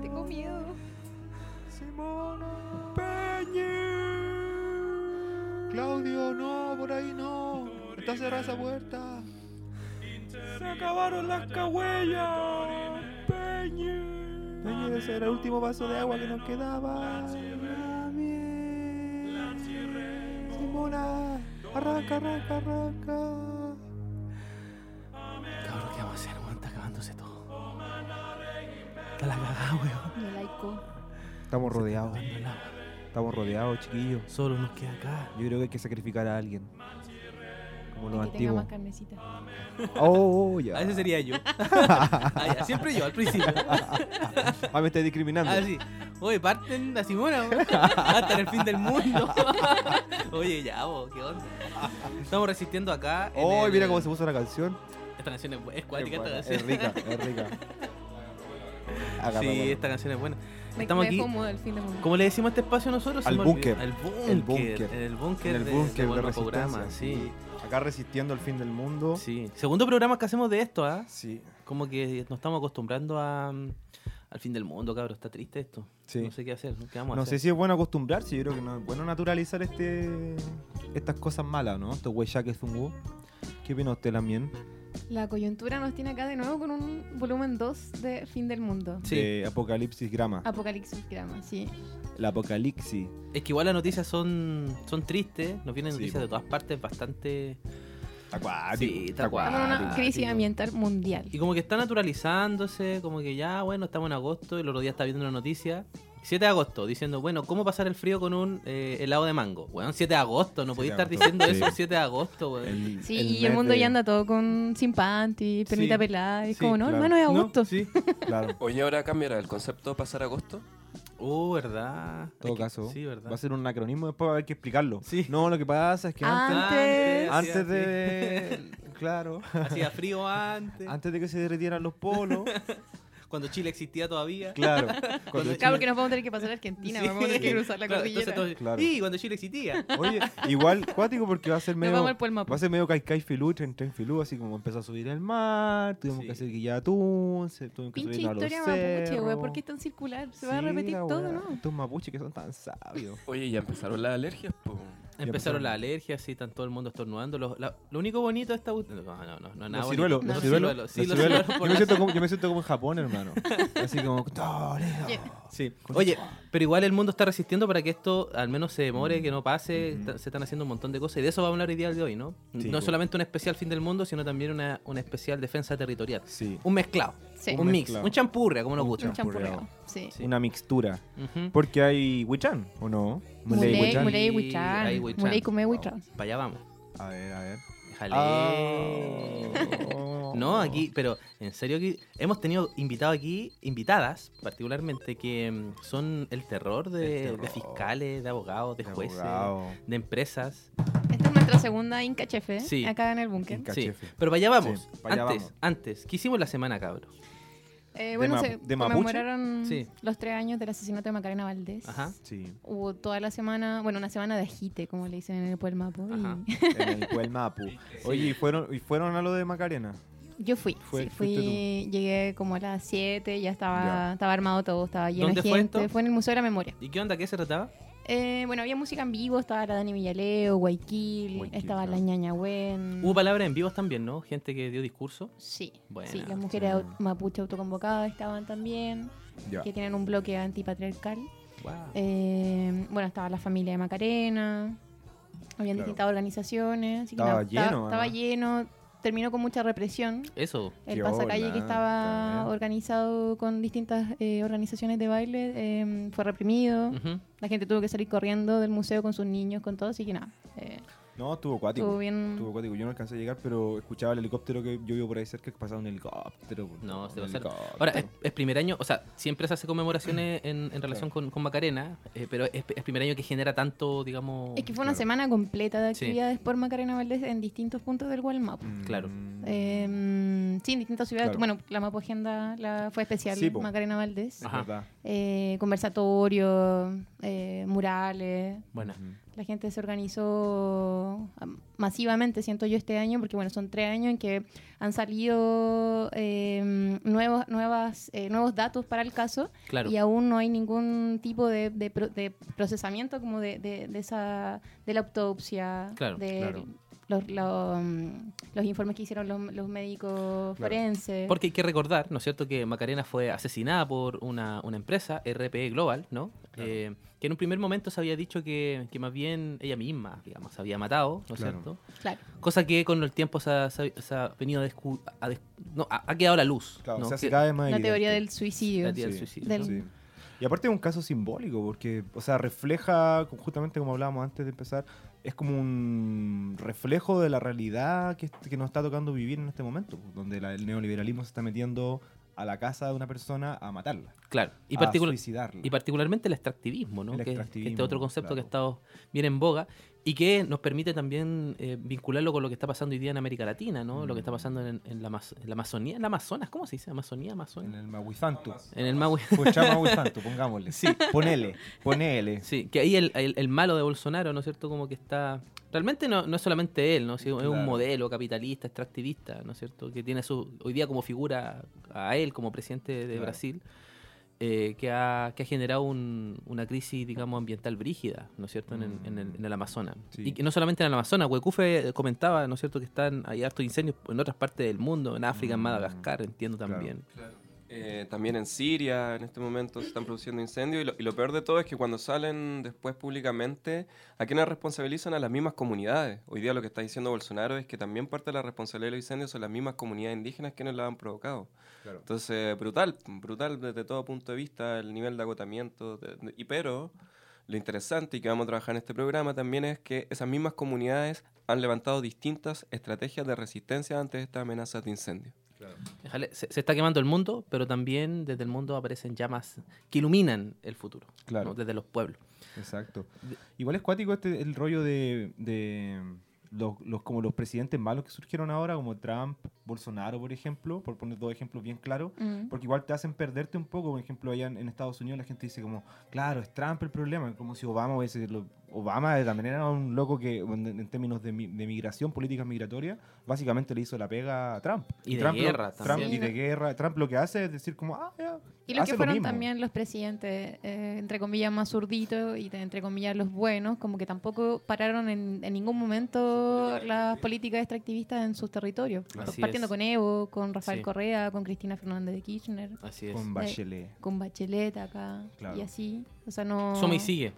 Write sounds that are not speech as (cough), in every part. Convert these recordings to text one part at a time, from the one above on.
Tengo miedo. Simona. Peñi. Claudio, no, por ahí no. Está cerrada esa puerta. Se acabaron las cagüellas. Peñi. Peñi, ese era el último vaso de agua que nos quedaba. Simona, arranca, arranca, arranca. Está la cagada, weón. Y el laico. Estamos rodeados. Estamos rodeados, chiquillos. Solo nos queda acá. Yo creo que hay que sacrificar a alguien. Como los que tenga más antiguos. carnecita. Oh, ya. A (laughs) ese sería yo. (laughs) Ah, ya, Siempre yo, al principio. (laughs) Ah, me estás discriminando. Ah, sí. Oye, parten la Simona, weón. Hasta en el fin del mundo. Oye, ya, vos, ¿qué onda? Estamos resistiendo acá. en Oh, el- mira cómo se puso la canción. Esta canción es, bu- es cuática, esta canción. Es rica, es rica. Agarra, Sí, bueno. esta canción es buena. Me, Estamos me aquí. como fin del mundo. ¿Cómo le decimos a este espacio nosotros? Se Al búnker. Al El búnker. En el búnker. En el de- búnker de, al resistencia. programa, sí. Acá resistiendo el fin del mundo. Sí. Segundo programa que hacemos de esto, ¿ah? Sí. Como que nos estamos acostumbrando a, al fin del mundo, cabrón. Está triste esto. Sí. No sé qué hacer. ¿Qué vamos a No hacer? sé si es bueno acostumbrarse, yo creo que no es bueno naturalizar este estas cosas malas, ¿no? Estos hueyaques zungu. ¿Qué opina usted también? La coyuntura nos tiene acá de nuevo con un volumen 2 de Fin del Mundo. Sí. De Apocalipsis Grama. Apocalipsis Grama, sí. La Apocalipsis. Es que igual las noticias son, son tristes. Nos vienen Sí, noticias po. de todas partes bastante. Acuático. Sí, está Estamos en una crisis ambiental mundial. Y como que está naturalizándose, como que ya, bueno, estamos en agosto y el otro día estaba viendo una noticia. 7 de agosto, diciendo, bueno, ¿cómo pasar el frío con un eh, helado de mango? Bueno, 7 de agosto, no 7 podía de estar diciendo sí. eso el 7 de agosto, weón. El- Sí, el y el mundo de- ya anda todo con sin panty, permita Sí. pelada. Y es Sí, como, no, claro. hermano, es ¿No? agosto. Sí. (laughs) Claro. Oye, ahora cambiará el concepto pasar agosto. Uh, ¿verdad? En todo que- caso, Sí, ¿verdad? va a ser un anacronismo, después va a haber que explicarlo. Sí. No, lo que pasa es que antes, Antes. antes de... (laughs) Claro. Hacía frío antes. Antes de que se derritieran los polos. (laughs) Cuando Chile existía todavía. (laughs) Claro. Cuando Claro, Chile- porque nos vamos a tener que pasar a Argentina, Sí. vamos a tener que cruzar la Claro, cordillera. Claro. Y cuando Chile existía. Oye, igual cuático porque va a ser Nos medio... vamos al. Va a ser medio Kaikai Filú, Tren Tren Filú, así como empezó a subir el mar, tuvimos Sí. que hacer guillatún, se- tuvimos que Pinche subir a los historia mapuche, cerros. güey. ¿Por qué es tan circular? Se va a Sí, repetir la todo, weá. ¿no? Estos mapuches que son tan sabios. Oye, ya empezaron las alergias, po. Empezaron las alergias, sí, están todo el mundo estornudando. Lo, la- lo único bonito de esta... No, no, no, no, nada Los ciruelos, los sí, los Yo me siento como- yo me siento como en Japón, hermano. (laughs) Así como... Sí. Oye, pero igual el mundo está resistiendo para que esto al menos se demore, que no pase. Está- se están haciendo un montón de cosas y de eso vamos a hablar hoy día de hoy, ¿no? Sí, no pues. solamente un especial fin del mundo, sino también una, una especial defensa territorial. Sí. Un mezclado, Sí. un, Un mix, un champurria, como nos gusta. Un. Sí. Una mixtura. Porque hay Wichan, ¿o no? Muley, Wichan. muley, come huichan. Para allá vamos. A ver, a ver. Jale. Ah. No, aquí, pero en serio que hemos tenido invitados aquí, invitadas particularmente, que mm, son el terror de, El terror. de fiscales, de abogados, de, De jueces, abogado. de empresas. Esta es nuestra segunda Inca Chefe, Sí. acá en el búnker. Sí, pero para allá vamos. Sí, para allá antes, vamos. antes, ¿qué hicimos la semana, cabrón? Eh, bueno, se de conmemoraron Sí. los tres años del asesinato de Macarena Valdés. Ajá. Sí, Hubo toda la semana, bueno, una semana de agite, como le dicen en el Puelmapo. y Ajá. (laughs) en el Puelmapu. Oye, ¿y fueron, ¿y fueron a lo de Macarena? Yo fui, Fue- sí, fui, llegué como a las 7, ya estaba, Ya. estaba armado todo, estaba lleno ¿Dónde de fue gente. esto? Fue en el Museo de la Memoria. ¿Y qué onda? ¿Qué se trataba? Eh, bueno, había música en vivo, estaba la Dani Villaleo, Guayquil, Guayquil, estaba claro. la ñaña Wen. Hubo palabras en vivos también, ¿no? Gente que dio discurso. Sí, Buena. sí, las mujeres Sí. mapuche autoconvocadas estaban también, Ya. que tienen un bloque antipatriarcal. Wow. Eh, bueno, estaba la familia de Macarena, habían Claro. distintas organizaciones. así que Estaba nada, lleno, Estaba, estaba lleno, terminó con mucha represión. Eso. El Qué pasacalle bola, que estaba también. organizado con distintas eh, organizaciones de baile eh, fue reprimido. La gente tuvo que salir corriendo del museo con sus niños, con todo, así que nada. eh, No, estuvo acuático. estuvo bien. Estuvo acuático. Yo no alcancé a llegar, pero escuchaba el helicóptero que yo vivo por ahí cerca que pasaba un helicóptero. No, se un va a hacer. helicóptero. Ahora, es, es primer año, o sea, siempre se hace conmemoraciones en, en relación con, con Macarena, eh, pero es, es primer año que genera tanto, digamos. Es que fue una Claro. semana completa de Sí. actividades por Macarena Valdés en distintos puntos del Gualmapu. Mm, claro. Eh, eh, sí, en distintas ciudades. Claro. Bueno, la Mapo Agenda la, fue especial, Sí. Macarena Valdés. Ajá. Eh, conversatorios, eh, murales. Buena. La gente se organizó am, masivamente, siento yo, este año, porque bueno, son tres años en que han salido eh, nuevos, nuevas, eh, nuevos datos para el caso Claro. y aún no hay ningún tipo de, de de procesamiento como de, de- de esa de la autopsia, Claro, de claro. Los, los, mm, los informes que hicieron los, los médicos forenses. Porque hay que recordar, ¿no es cierto?, que Macarena fue asesinada por una, una empresa, RPE Global, ¿no? Eh, que en un primer momento se había dicho que, que más bien ella misma, digamos, se había matado, ¿no es Claro. cierto? Claro. Cosa que con el tiempo se ha, se ha- se ha venido a, descu- a des- no, ha, ha quedado a la luz. Claro, ¿no? se hace Que- cada vez más La teoría del suicidio. la teoría del Sí. suicidio, Del- ¿no? Sí. Y aparte es un caso simbólico, porque, o sea, refleja, justamente como hablábamos antes de empezar, es como un reflejo de la realidad que, que nos está tocando vivir en este momento, pues, donde la- el neoliberalismo se está metiendo a la casa de una persona a matarla, Claro. Y, a suicidarla. y particularmente el extractivismo, ¿no? El que, que extractivismo, este otro concepto que ha estado bien en boga y que nos permite también eh, vincularlo con lo que está pasando hoy día en América Latina, ¿no? Lo que está Mm. pasando en, en la, en la Amazonía, en la Amazonas, ¿cómo se dice? Amazonía, en Amazonia. el Mahuizantu. En el Mahuizantu, pongámosle. Sí. Ponele, ponele. Sí, que ahí el, el- el malo de Bolsonaro, ¿no es cierto? Como que está... Realmente no, no es solamente él, ¿no? Sí, Es un Claro. modelo capitalista, extractivista, ¿no es cierto? Que tiene su, hoy día como figura a él como presidente de Claro. Brasil, eh, que, ha, que ha generado un- una crisis, digamos, ambiental brígida, ¿no es cierto? En, el- en el, en el Amazonas. Sí. Y que no solamente en el Amazonas, Huecufe comentaba, ¿no es cierto? Que están, hay hartos incendios en otras partes del mundo, en África, en Mm. Madagascar, entiendo Claro. también. Eh, también en Siria en este momento se están produciendo incendios y lo, y lo peor de todo es que cuando salen después públicamente, ¿a quiénes responsabilizan? A las mismas comunidades. Hoy día lo que está diciendo Bolsonaro es que también parte de la responsabilidad de los incendios son las mismas comunidades indígenas quienes la han provocado. Claro. Entonces, brutal, brutal desde todo punto de vista el nivel de agotamiento. de- de- y pero lo interesante y que vamos a trabajar en este programa también es que esas mismas comunidades han levantado distintas estrategias de resistencia ante estas amenazas de incendio. Se, se está quemando el mundo, pero también desde el mundo aparecen llamas que iluminan el futuro, Claro. ¿no? desde los pueblos. Exacto. Igual es cuático este, el rollo de, de los, los- como los presidentes malos que surgieron ahora, como Trump, Bolsonaro, por ejemplo, por poner dos ejemplos bien claros, Mm. porque igual te hacen perderte un poco. Por ejemplo, allá en, en Estados Unidos la gente dice como, claro, es Trump el problema, como si Obama hubiese... lo- Obama de también era un loco que, en, en términos de, mi- de migración, políticas migratorias, básicamente le hizo la pega a Trump. Y de Trump lo- guerra Trump también. y de guerra. Trump lo que hace es decir como, ah, ya, Y los que fueron también los presidentes, eh, entre comillas, más zurditos y de- entre comillas los buenos, como que tampoco pararon en, en ningún momento las políticas extractivistas en sus territorios. Así Partiendo es. con Evo, con Rafael Sí. Correa, con Cristina Fernández de Kirchner, Así es. Con Bachelet. con Bachelet acá Claro. y así. O sea, no... Suma y sigue.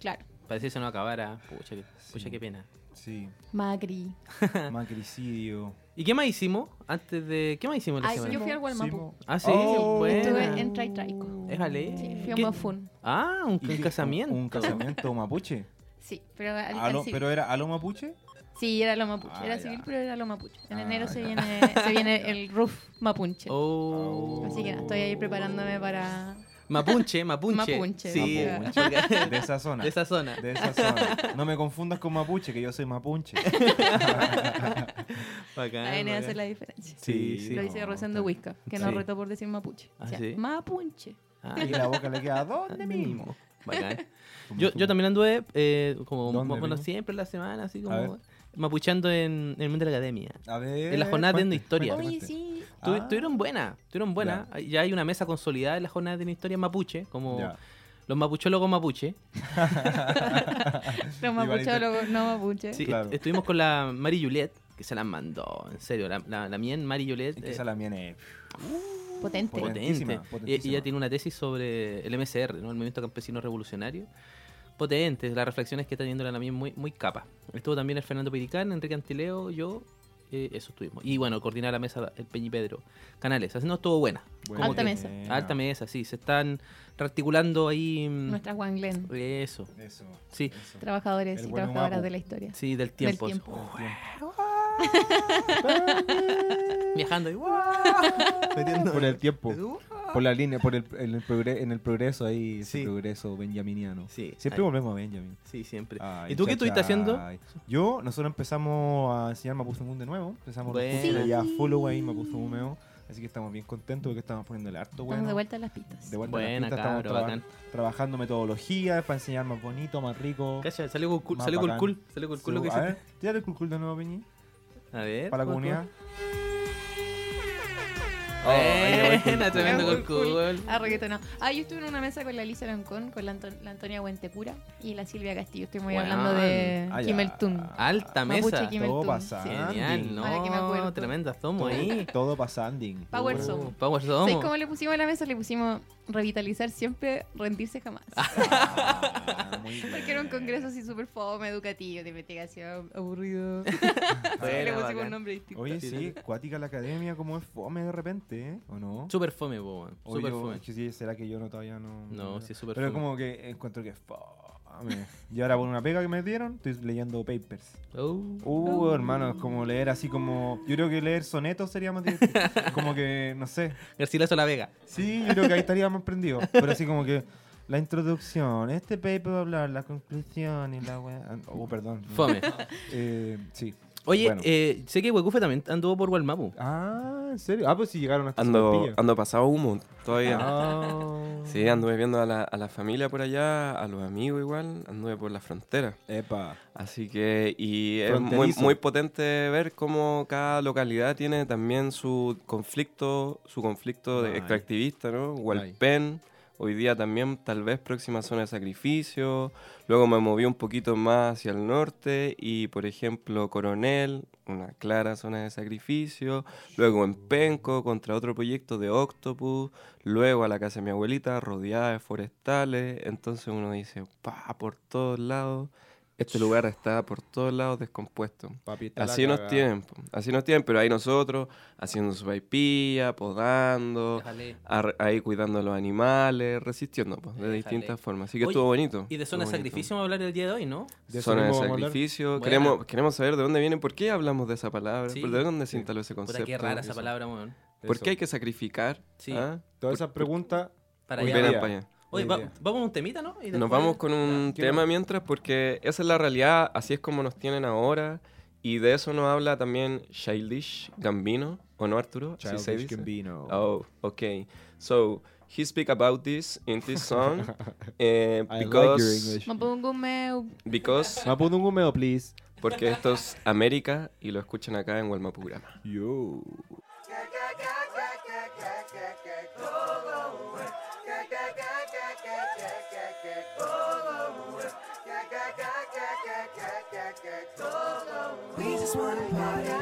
Claro. Parecía que se no acabara. Pucha, que- pucha, Sí. qué pena. Sí, Macri. (laughs) macricidio. ¿Y qué más hicimos antes de. ¿Qué más hicimos la Ay, semana? yo fui al Gualmapu. Ah, sí, Oh. Estuve en Trai Traico. Éjale. Sí, fui a. Mafun. Ah, un, casamiento. ¿Un, casamiento (laughs) mapuche? Sí, pero al, al ¿Aló- civil. ¿Pero era a lo mapuche? Sí, era lo mapuche. Ah, era ya. civil, pero era lo mapuche. En Ah, enero se viene, se viene (laughs) el roof mapunche. Oh. Así que estoy ahí preparándome para... Mapunche, mapunche. Mapunche. Sí, Mapunche. (laughs) De esa zona. de esa zona. De esa zona. No me confundas con mapuche, que yo soy mapuche. (laughs) Bacán, La N bacán. hace la diferencia. Sí, sí. Lo no, dice Rosendo está- Huisca, que nos Sí. retó por decir mapuche. Ah, O sea, ¿sí? mapunche. Ah, Y la boca le queda ¿dónde mismo? bacán. (laughs) Yo, yo también anduve, eh, como ¿Dónde, bueno, siempre en la semana, así como mapuchando en, en el mundo de la academia. A ver. En la jornada de historia. Oye, sí. Ah. Tuvieron buena, tuvieron buena. Ya. hay una mesa consolidada en la jornada de la historia mapuche, como Ya. los mapuchólogos mapuche. (laughs) Los mapuchólogos, no mapuche. Sí, Claro. est- estuvimos con la Mari Juliet, que se la mandó, en serio. La, la, la mien Mari Juliet. Es que eh, esa la mía es... Potente. Potente. potente. Potentísima, Y- ella tiene una tesis sobre el MCR, ¿no? el Movimiento Campesino Revolucionario. Potente, las reflexiones que está teniendo la Namien muy, muy capa. Estuvo también el Fernando Piricán, Enrique Antileo, yo, eh, eso estuvimos. Y bueno, coordinar la mesa el Peñi Pedro Canales. Así no estuvo buena. Buena. Alta que- mesa. Alta mesa, sí. Se están rearticulando ahí. mm, Nuestra Juan Glenn. Eso, Eso. sí, eso. Trabajadores El y trabajadoras de la historia. sí, del tiempo. Del tiempo. (laughs) Viajando y. Metiendo- Por el tiempo. Por la línea, por el, en, el progre- en el progreso ahí, ese Sí. progreso benjaminiano. Sí, Siempre ahí. volvemos a Benjamin. Sí, siempre. Ay, ¿Y tú qué estuviste haciendo? Yo, nosotros empezamos a enseñar Mapuzungún de nuevo. Empezamos Buena. de ya follow ahí, Mapuzungún Así que estamos bien contentos porque estamos poniéndole harto Estamos bueno. de vuelta a las pistas. De vuelta a la Buena, pista, estamos traba- bacán. trabajando metodologías para enseñar más bonito, más rico. Cacha, salió con cool, salió bacán. cool, salió con cool lo que a ver, tírate el cool de nuevo, Peñi, A ver. para la ¿cómo comunidad. Buena, tremendo con cool. Ah, reggaetonado. Ah, yo estuve en una mesa con la Lisa Loncón, con la, Anton- la Antonia Huentepura y la Silvia Castillo. Estuvimos Weón. hablando de Ah, ya. Kimeltun. Alta Mapuche mesa. Todo sí. pasando. Genial, no. Ahora que me acuerdo. Tremenda somos ahí. Todo pasanding. Power Somos. Power ¿Sabes somos. cómo le pusimos a la mesa? Le pusimos revitalizar siempre, rendirse jamás. Ah, muy bien. (laughs) Porque era un congreso así súper fome, educativo, de investigación, aburrido. (laughs) Le pusimos bacán. un nombre distinto. Oye, sí, Cuática la Academia, como es fome de repente, ¿eh? ¿O no? Súper fome, po, weón. O Súper fome. es que sí, ¿Será que yo no todavía no? No, sí, es súper Pero fome. como que encuentro que es fome. Y ahora por una pega que me dieron, estoy leyendo papers. Oh. Uh, hermano, es como leer así como... Yo creo que leer sonetos sería más divertido. (laughs) como que, no sé. Garcilaso La Vega. Sí, yo creo que ahí estaría más prendido. Pero así como que... La introducción, este paper va a hablar, la conclusión y la weá... Oh, perdón. Fome. Eh, sí. Oye, Bueno. eh, sé que Huecufe también anduvo por Walmapu. Ah, ¿en serio? Ah, pues si llegaron hasta Ando, ando pasado humo todavía. Ah. Sí, anduve viendo a la, a la familia por allá, a los amigos igual, anduve por la frontera. Epa. Así que, y es muy, muy potente ver cómo cada localidad tiene también su conflicto, su conflicto de extractivista, ¿no? Hualpén, hoy día también tal vez próxima zona de sacrificio. Luego me moví un poquito más hacia el norte y, por ejemplo, Coronel, una clara zona de sacrificio. Luego en Penco contra otro proyecto de Octopus. Luego a la casa de mi abuelita, rodeada de forestales. Entonces uno dice, pa, por todos lados. Este lugar está por todos lados descompuesto. Papi, está la Así nos tienen, así nos tienen, pero ahí nosotros haciendo su paipilla, podando, ahí cuidando a los animales, resistiendo po, de Déjale. distintas formas. Así que Oye, estuvo bonito. Y de zona de sacrificio vamos a hablar el día de hoy, ¿no? De Zona de sacrificio. Queremos, queremos saber de dónde viene, por qué hablamos de esa palabra, Sí. ¿Por ¿de dónde se Sí. instaló ese concepto? Puta, qué rara esa palabra, weón. ¿Por qué hay que sacrificar? Sí. ¿Ah? Todas esas preguntas. Para allá. para allá. Oye, va- vamos a un temita, ¿no? Y Nos vamos con un Ya, ¿qué tema más? mientras, porque esa es la realidad, así es como nos tienen ahora. Y de eso nos habla también Childish Gambino, ¿o no, Arturo? Childish dice. Gambino. Oh, okay. So he speak about this in this song (laughs) I eh, like your because English. Mapungumeu. because (laughs) Mapudungumeo, please. porque esto es América y lo escuchan acá en Walmapurama. Yo. one body.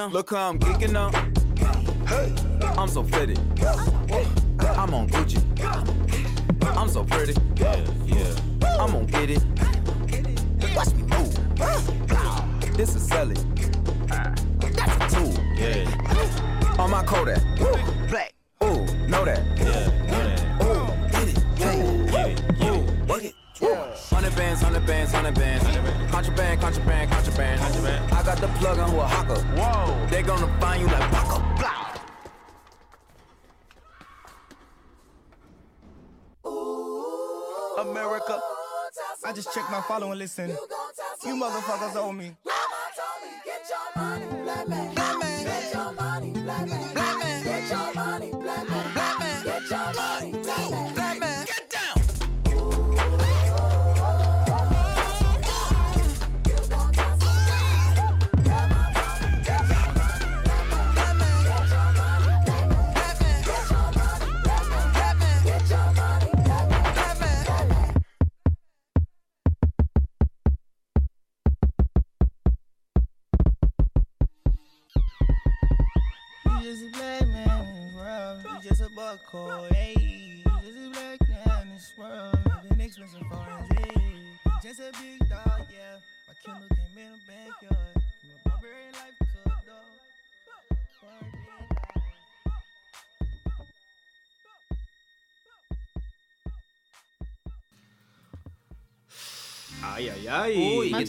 Up. Look how I'm geeking up. Hey. I'm so fitted. I'm on Gucci. America. I just checked my follow and listen. You motherfuckers owe me. Black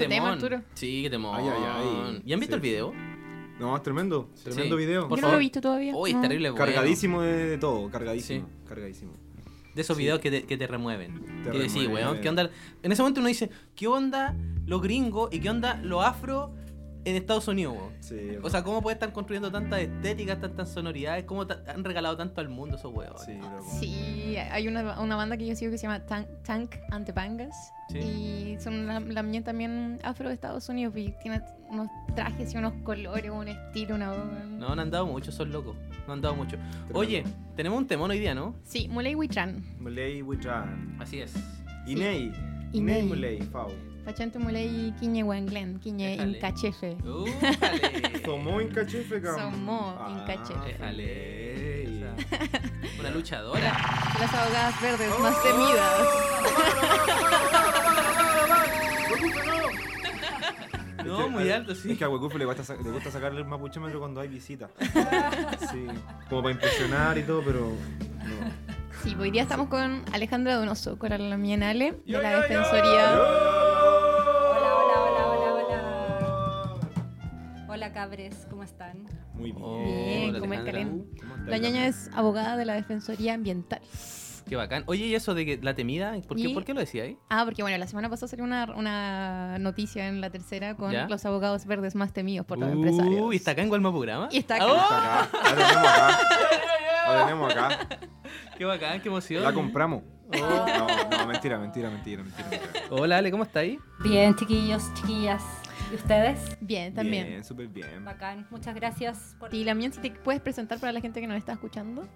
Manso tema. Arturo. Sí, qué temón. Ay, ay, ay. ¿Y han visto Sí. el video? No, es tremendo. Tremendo Sí. video. Por Yo no lo he visto todavía. Uy, es no. terrible bueno. Cargadísimo de, de todo, cargadísimo. Cargadísimo. De esos Sí. videos que te, que te remueven. Te que decís, remueven. weón, ¿qué onda? En ese momento uno dice, ¿qué onda los gringos y qué onda los afro en Estados Unidos, weón? Sí, O sea, ¿cómo pueden estar construyendo tantas estéticas, tantas sonoridades? ¿Cómo han regalado tanto al mundo esos weones? sí, hay una, una banda que yo sigo que se llama Tank, Tank Antepangas. Sí. Y son la, la mía también afro de Estados Unidos. Y tiene unos trajes y unos colores, un estilo, una. No, no han dado mucho, son locos. No han dado mucho. Oye, tenemos un temón hoy día, ¿no? Sí, Muley Wichan. Muley Wichan. Así es. Inei. Inei. Inei Muley, Fau. Pachante Muley Quiñe Wanglen, Quiñe Déjale. Incachefe. Tomó Incachefe, cabrón. Somó Incachefe. Déjale. Ey. (laughs) Esa- Una luchadora. Las abogadas verdes más temidas. (laughs) No, muy alto, sí. Es que a Huecufe le gusta, le gusta sacarle el mapuchómetro cuando hay visita. (laughs) Sí. Como para impresionar y todo, pero. No. Sí, hoy día estamos con Alejandra Donoso, con la mía Ale, de la Defensoría. Hola, cabres, ¿cómo están? Muy bien. Oh, Bien. ¿Cómo La ñaña es abogada de la Defensoría Ambiental. Qué bacán. Oye, ¿y eso de que la temida? ¿Por qué, ¿por qué lo decía ahí? Ah, porque bueno, la semana pasada salió una, una noticia en la tercera con ¿Ya? los abogados verdes más temidos por los empresarios. Uy, ¿está acá en Gualmapurama? Y está acá. ¡Oh! Está acá. La tenemos acá. La tenemos acá. (laughs) ¡Qué bacán, qué emoción! La compramos. No, no, mentira, mentira, mentira, mentira. mentira. Hola, Ale, ¿cómo está ahí? Bien, chiquillos, chiquillas. ¿Y ustedes? Bien, también. Bien, súper bien. Bacán, muchas gracias por... Y la mía, si te puedes presentar para la gente que nos está escuchando.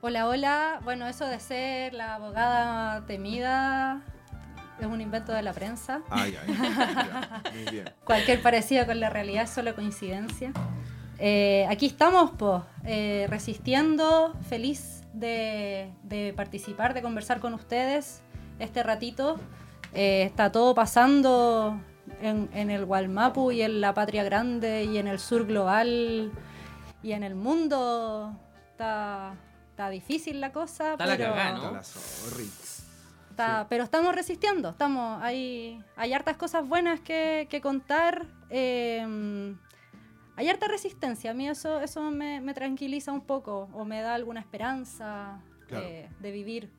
Hola, hola. Bueno, eso de ser la abogada temida es un invento de la prensa. Ay, ay. (laughs) ya, Muy bien. Cualquier parecido con la realidad es solo coincidencia. Eh, aquí estamos, pues, resistiendo, feliz de, de participar, de conversar con ustedes este ratito. Eh, está todo pasando en, en el Gualmapu y en la Patria Grande y en el sur global y en el mundo. Está, está difícil la cosa, Está la pero... cagá, ¿no? Está la. Está- Pero estamos resistiendo, estamos, hay, hay hartas cosas buenas que, que contar. eh, hay harta resistencia, a mí eso, eso me, me tranquiliza un poco o me da alguna esperanza Claro. eh, de vivir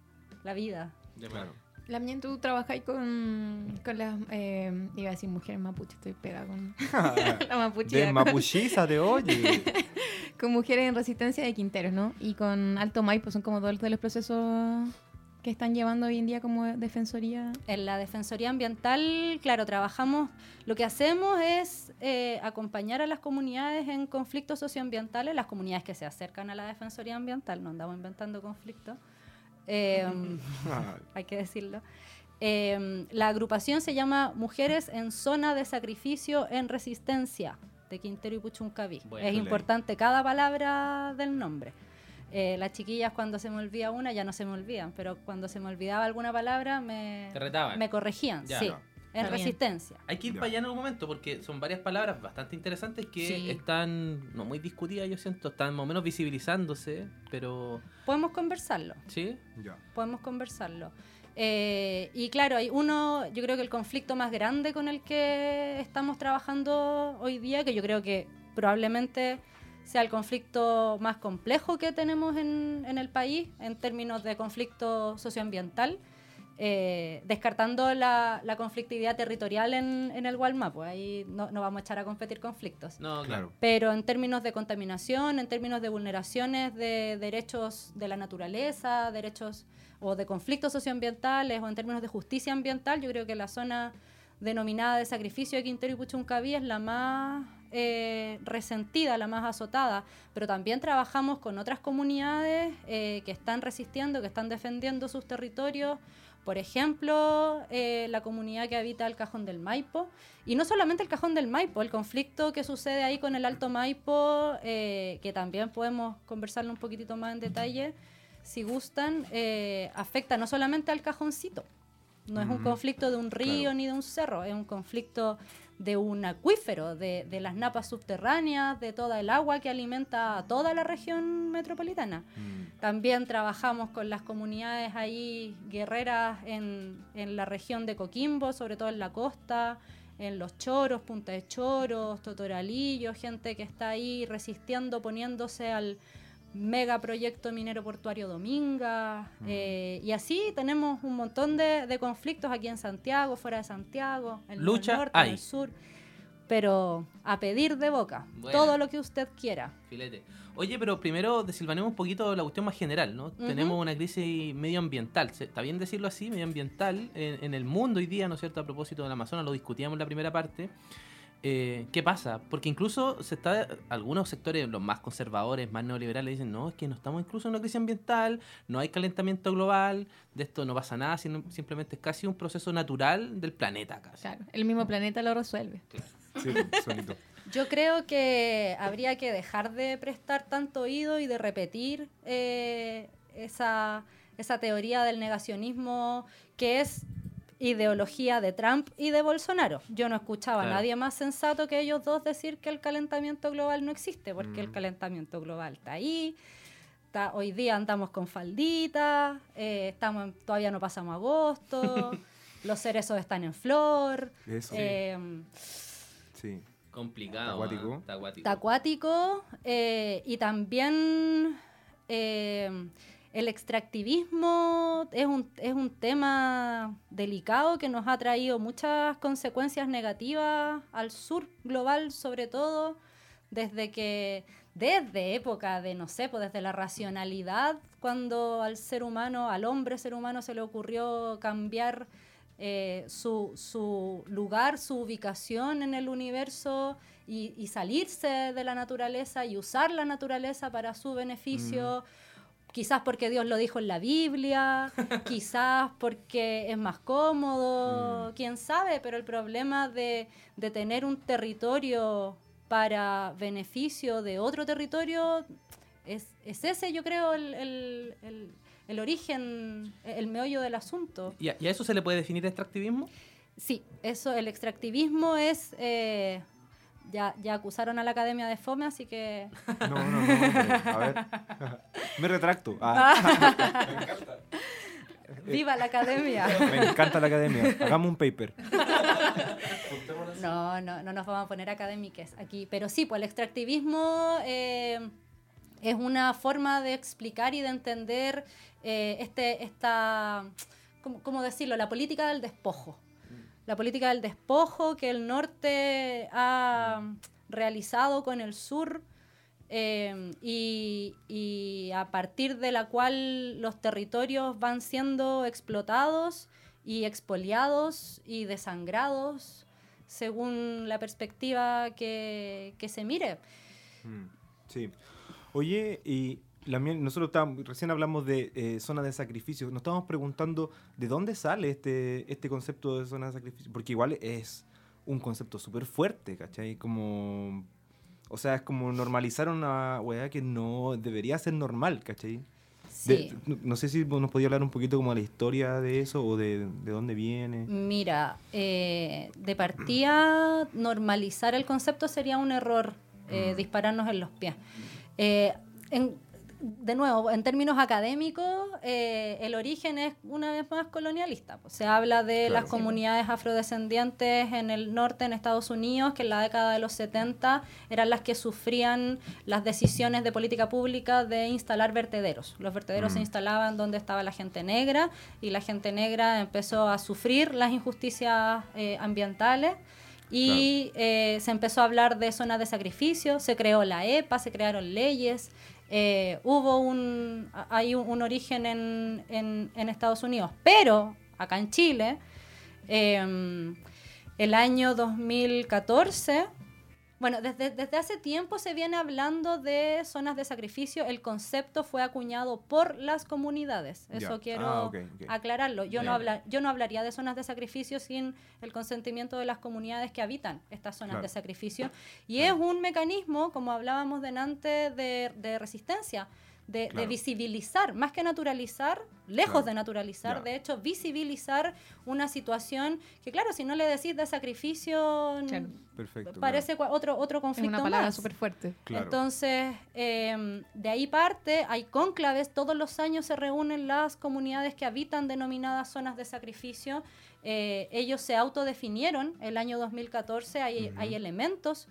la vida. Claro. La mía, tú trabajáis con, con las. eh, iba a decir mujeres mapuche, estoy pegada con (laughs) (laughs) la mapuche. De mapuchiza de oye. (laughs) con mujeres en resistencia de Quinteros, ¿no? Y con Alto Maipo, son como dos de los procesos que están llevando hoy en día como defensoría. En la Defensoría Ambiental, claro, trabajamos, lo que hacemos es eh, acompañar a las comunidades en conflictos socioambientales, las comunidades que se acercan a la Defensoría Ambiental, no andamos inventando conflictos. Em, (laughs) hay que decirlo. Eh, la agrupación se llama Mujeres en Zona de Sacrificio en Resistencia. de Quintero y Puchuncaví. Bueno, es importante cada palabra del nombre. Eh, las chiquillas cuando se me olvida una ya no se me olvidan, pero cuando se me olvidaba alguna palabra me, Te retaban. me corregían. Ya. sí. Bien. resistencia. Hay que ir para allá en algún momento porque son varias palabras bastante interesantes que Sí. están no muy discutidas, yo siento, están más o menos visibilizándose, pero Podemos conversarlo. sí, Ya. podemos conversarlo. Eh, y claro, hay uno, yo creo que el conflicto más grande con el que estamos trabajando hoy día, que yo creo que probablemente sea el conflicto más complejo que tenemos en, en el país en términos de conflicto socioambiental, eh, descartando la, la conflictividad territorial en, en el Walmart, pues ahí no, no vamos a echar a competir conflictos. no, claro. Claro. Pero en términos de contaminación, en términos de vulneraciones de derechos de la naturaleza, derechos o de conflictos socioambientales o en términos de justicia ambiental, yo creo que la zona denominada de sacrificio de Quintero y Puchuncaví es la más eh, resentida, la más azotada, pero también trabajamos con otras comunidades eh, que están resistiendo, que están defendiendo sus territorios. Por ejemplo, eh, la comunidad que habita el Cajón del Maipo. Y no solamente el Cajón del Maipo, el conflicto que sucede ahí con el Alto Maipo, eh, que también podemos conversarlo un poquitito más en detalle, si gustan, eh, afecta no solamente al cajoncito. No es un Mm, conflicto de un río claro. ni de un cerro, es un conflicto de un acuífero, de, de las napas subterráneas, de toda el agua que alimenta a toda la región metropolitana. Mm. También trabajamos con las comunidades ahí guerreras en, en la región de Coquimbo, sobre todo en la costa, en Los Choros, Punta de Choros, Totoralillo, gente que está ahí resistiendo, poniéndose al megaproyecto minero portuario Dominga. eh, y así tenemos un montón de, de conflictos aquí en Santiago, fuera de Santiago, en Lucha el norte, en el sur. Pero a pedir de boca, todo lo que usted quiera. Filete. Oye, pero primero desilvanemos un poquito la cuestión más general, ¿no? Tenemos una crisis medioambiental, ¿se- ¿está bien decirlo así? Medioambiental en, en el mundo hoy día, ¿no es cierto? A propósito del Amazonas, lo discutíamos en la primera parte. Eh, ¿Qué pasa? Porque incluso se está, algunos sectores, los más conservadores, más neoliberales, dicen, no, es que no estamos incluso en una crisis ambiental, no hay calentamiento global, de esto no pasa nada, sino simplemente es casi un proceso natural del planeta casi. Claro, el mismo planeta lo resuelve. Sí, solito. Yo creo que habría que dejar de prestar tanto oído y de repetir eh, esa, esa teoría del negacionismo que es ideología de Trump y de Bolsonaro. Yo no escuchaba Claro. a nadie más sensato que ellos dos decir que el calentamiento global no existe, porque el Mm. calentamiento global está ahí. está- hoy día andamos con falditas, eh, estamos en- todavía no pasamos agosto, (laughs) los cerezos están en flor. Eso. em, Sí. Complicado. Acuático. ¿ah? Está acuático. Está acuático eh, y también eh, el extractivismo es un, es un tema delicado que nos ha traído muchas consecuencias negativas al sur global sobre todo desde que desde época de no sé pues desde la racionalidad cuando al ser humano al hombre ser humano se le ocurrió cambiar eh, su, su lugar, su ubicación en el universo y, y salirse de la naturaleza y usar la naturaleza para su beneficio. Quizás porque Dios lo dijo en la Biblia, (laughs) quizás porque es más cómodo, quién sabe, pero el problema de, de tener un territorio para beneficio de otro territorio es, es ese, yo creo, el, el- el- el origen, el meollo del asunto. ¿Y a, y a eso se le puede definir extractivismo? Sí, eso, el extractivismo es... eh, ya, ya acusaron a la Academia de Fome, así que... (laughs) No, no, no. hombre. A ver. (laughs) Me retracto. Ah, (laughs) ¡Viva la Academia! me encanta la academia. Hagamos un paper. No, no, no nos vamos a poner académicas aquí. Pero sí, pues el extractivismo eh, es una forma de explicar y de entender eh, este, esta, ¿cómo, cómo decirlo? La política del despojo. La política del despojo que el norte ha realizado con el sur eh, y, a partir de la cual los territorios van siendo explotados y expoliados y desangrados según la perspectiva que, que se mire. Mm, Sí. Oye, y la nosotros estábamos- recién hablamos de eh, zona de sacrificio. Nos estábamos preguntando de dónde sale este, este concepto de zona de sacrificio. Porque igual es un concepto súper fuerte, ¿cachai? Como O sea, es como normalizar una weá que no debería ser normal, ¿cachai? Sí. no, no sé si nos podía hablar un poquito como de la historia de eso o de, de dónde viene. Mira, eh, de partida, normalizar el concepto sería un error, eh, dispararnos en los pies. Eh, en- de nuevo, en términos académicos, eh, el origen es una vez más colonialista. Pues, se habla de Claro. las comunidades afrodescendientes en el norte, en Estados Unidos, que en la década de los 70 eran las que sufrían las decisiones de política pública de instalar vertederos. Los vertederos se instalaban donde estaba la gente negra y la gente negra empezó a sufrir las injusticias eh, ambientales. Y eh, se empezó a hablar de zonas de sacrificio, se creó la EPA, se crearon leyes, eh, hubo un, hay un, origen en, en- Estados Unidos, pero acá en Chile, eh, el año 2014, bueno, desde, desde hace tiempo se viene hablando de zonas de sacrificio, el concepto fue acuñado por las comunidades, eso quiero Ah, ok. aclararlo. Yo no, habla, yo no hablaría de zonas de sacrificio sin el consentimiento de las comunidades que habitan estas zonas Claro. de sacrificio. Y es un mecanismo, como hablábamos delante, de, de resistencia, de, visibilizar, más que naturalizar, lejos Claro. de naturalizar, de hecho, visibilizar una situación que, claro, si no le decís de sacrificio, Claro. Perfecto. parece cua- otro, otro Es conflicto una palabra más. súper fuerte. Claro. Entonces, eh, de ahí parte, hay cónclaves, todos los años se reúnen las comunidades que habitan denominadas zonas de sacrificio. Eh, ellos se autodefinieron el año 2014, hay, hay elementos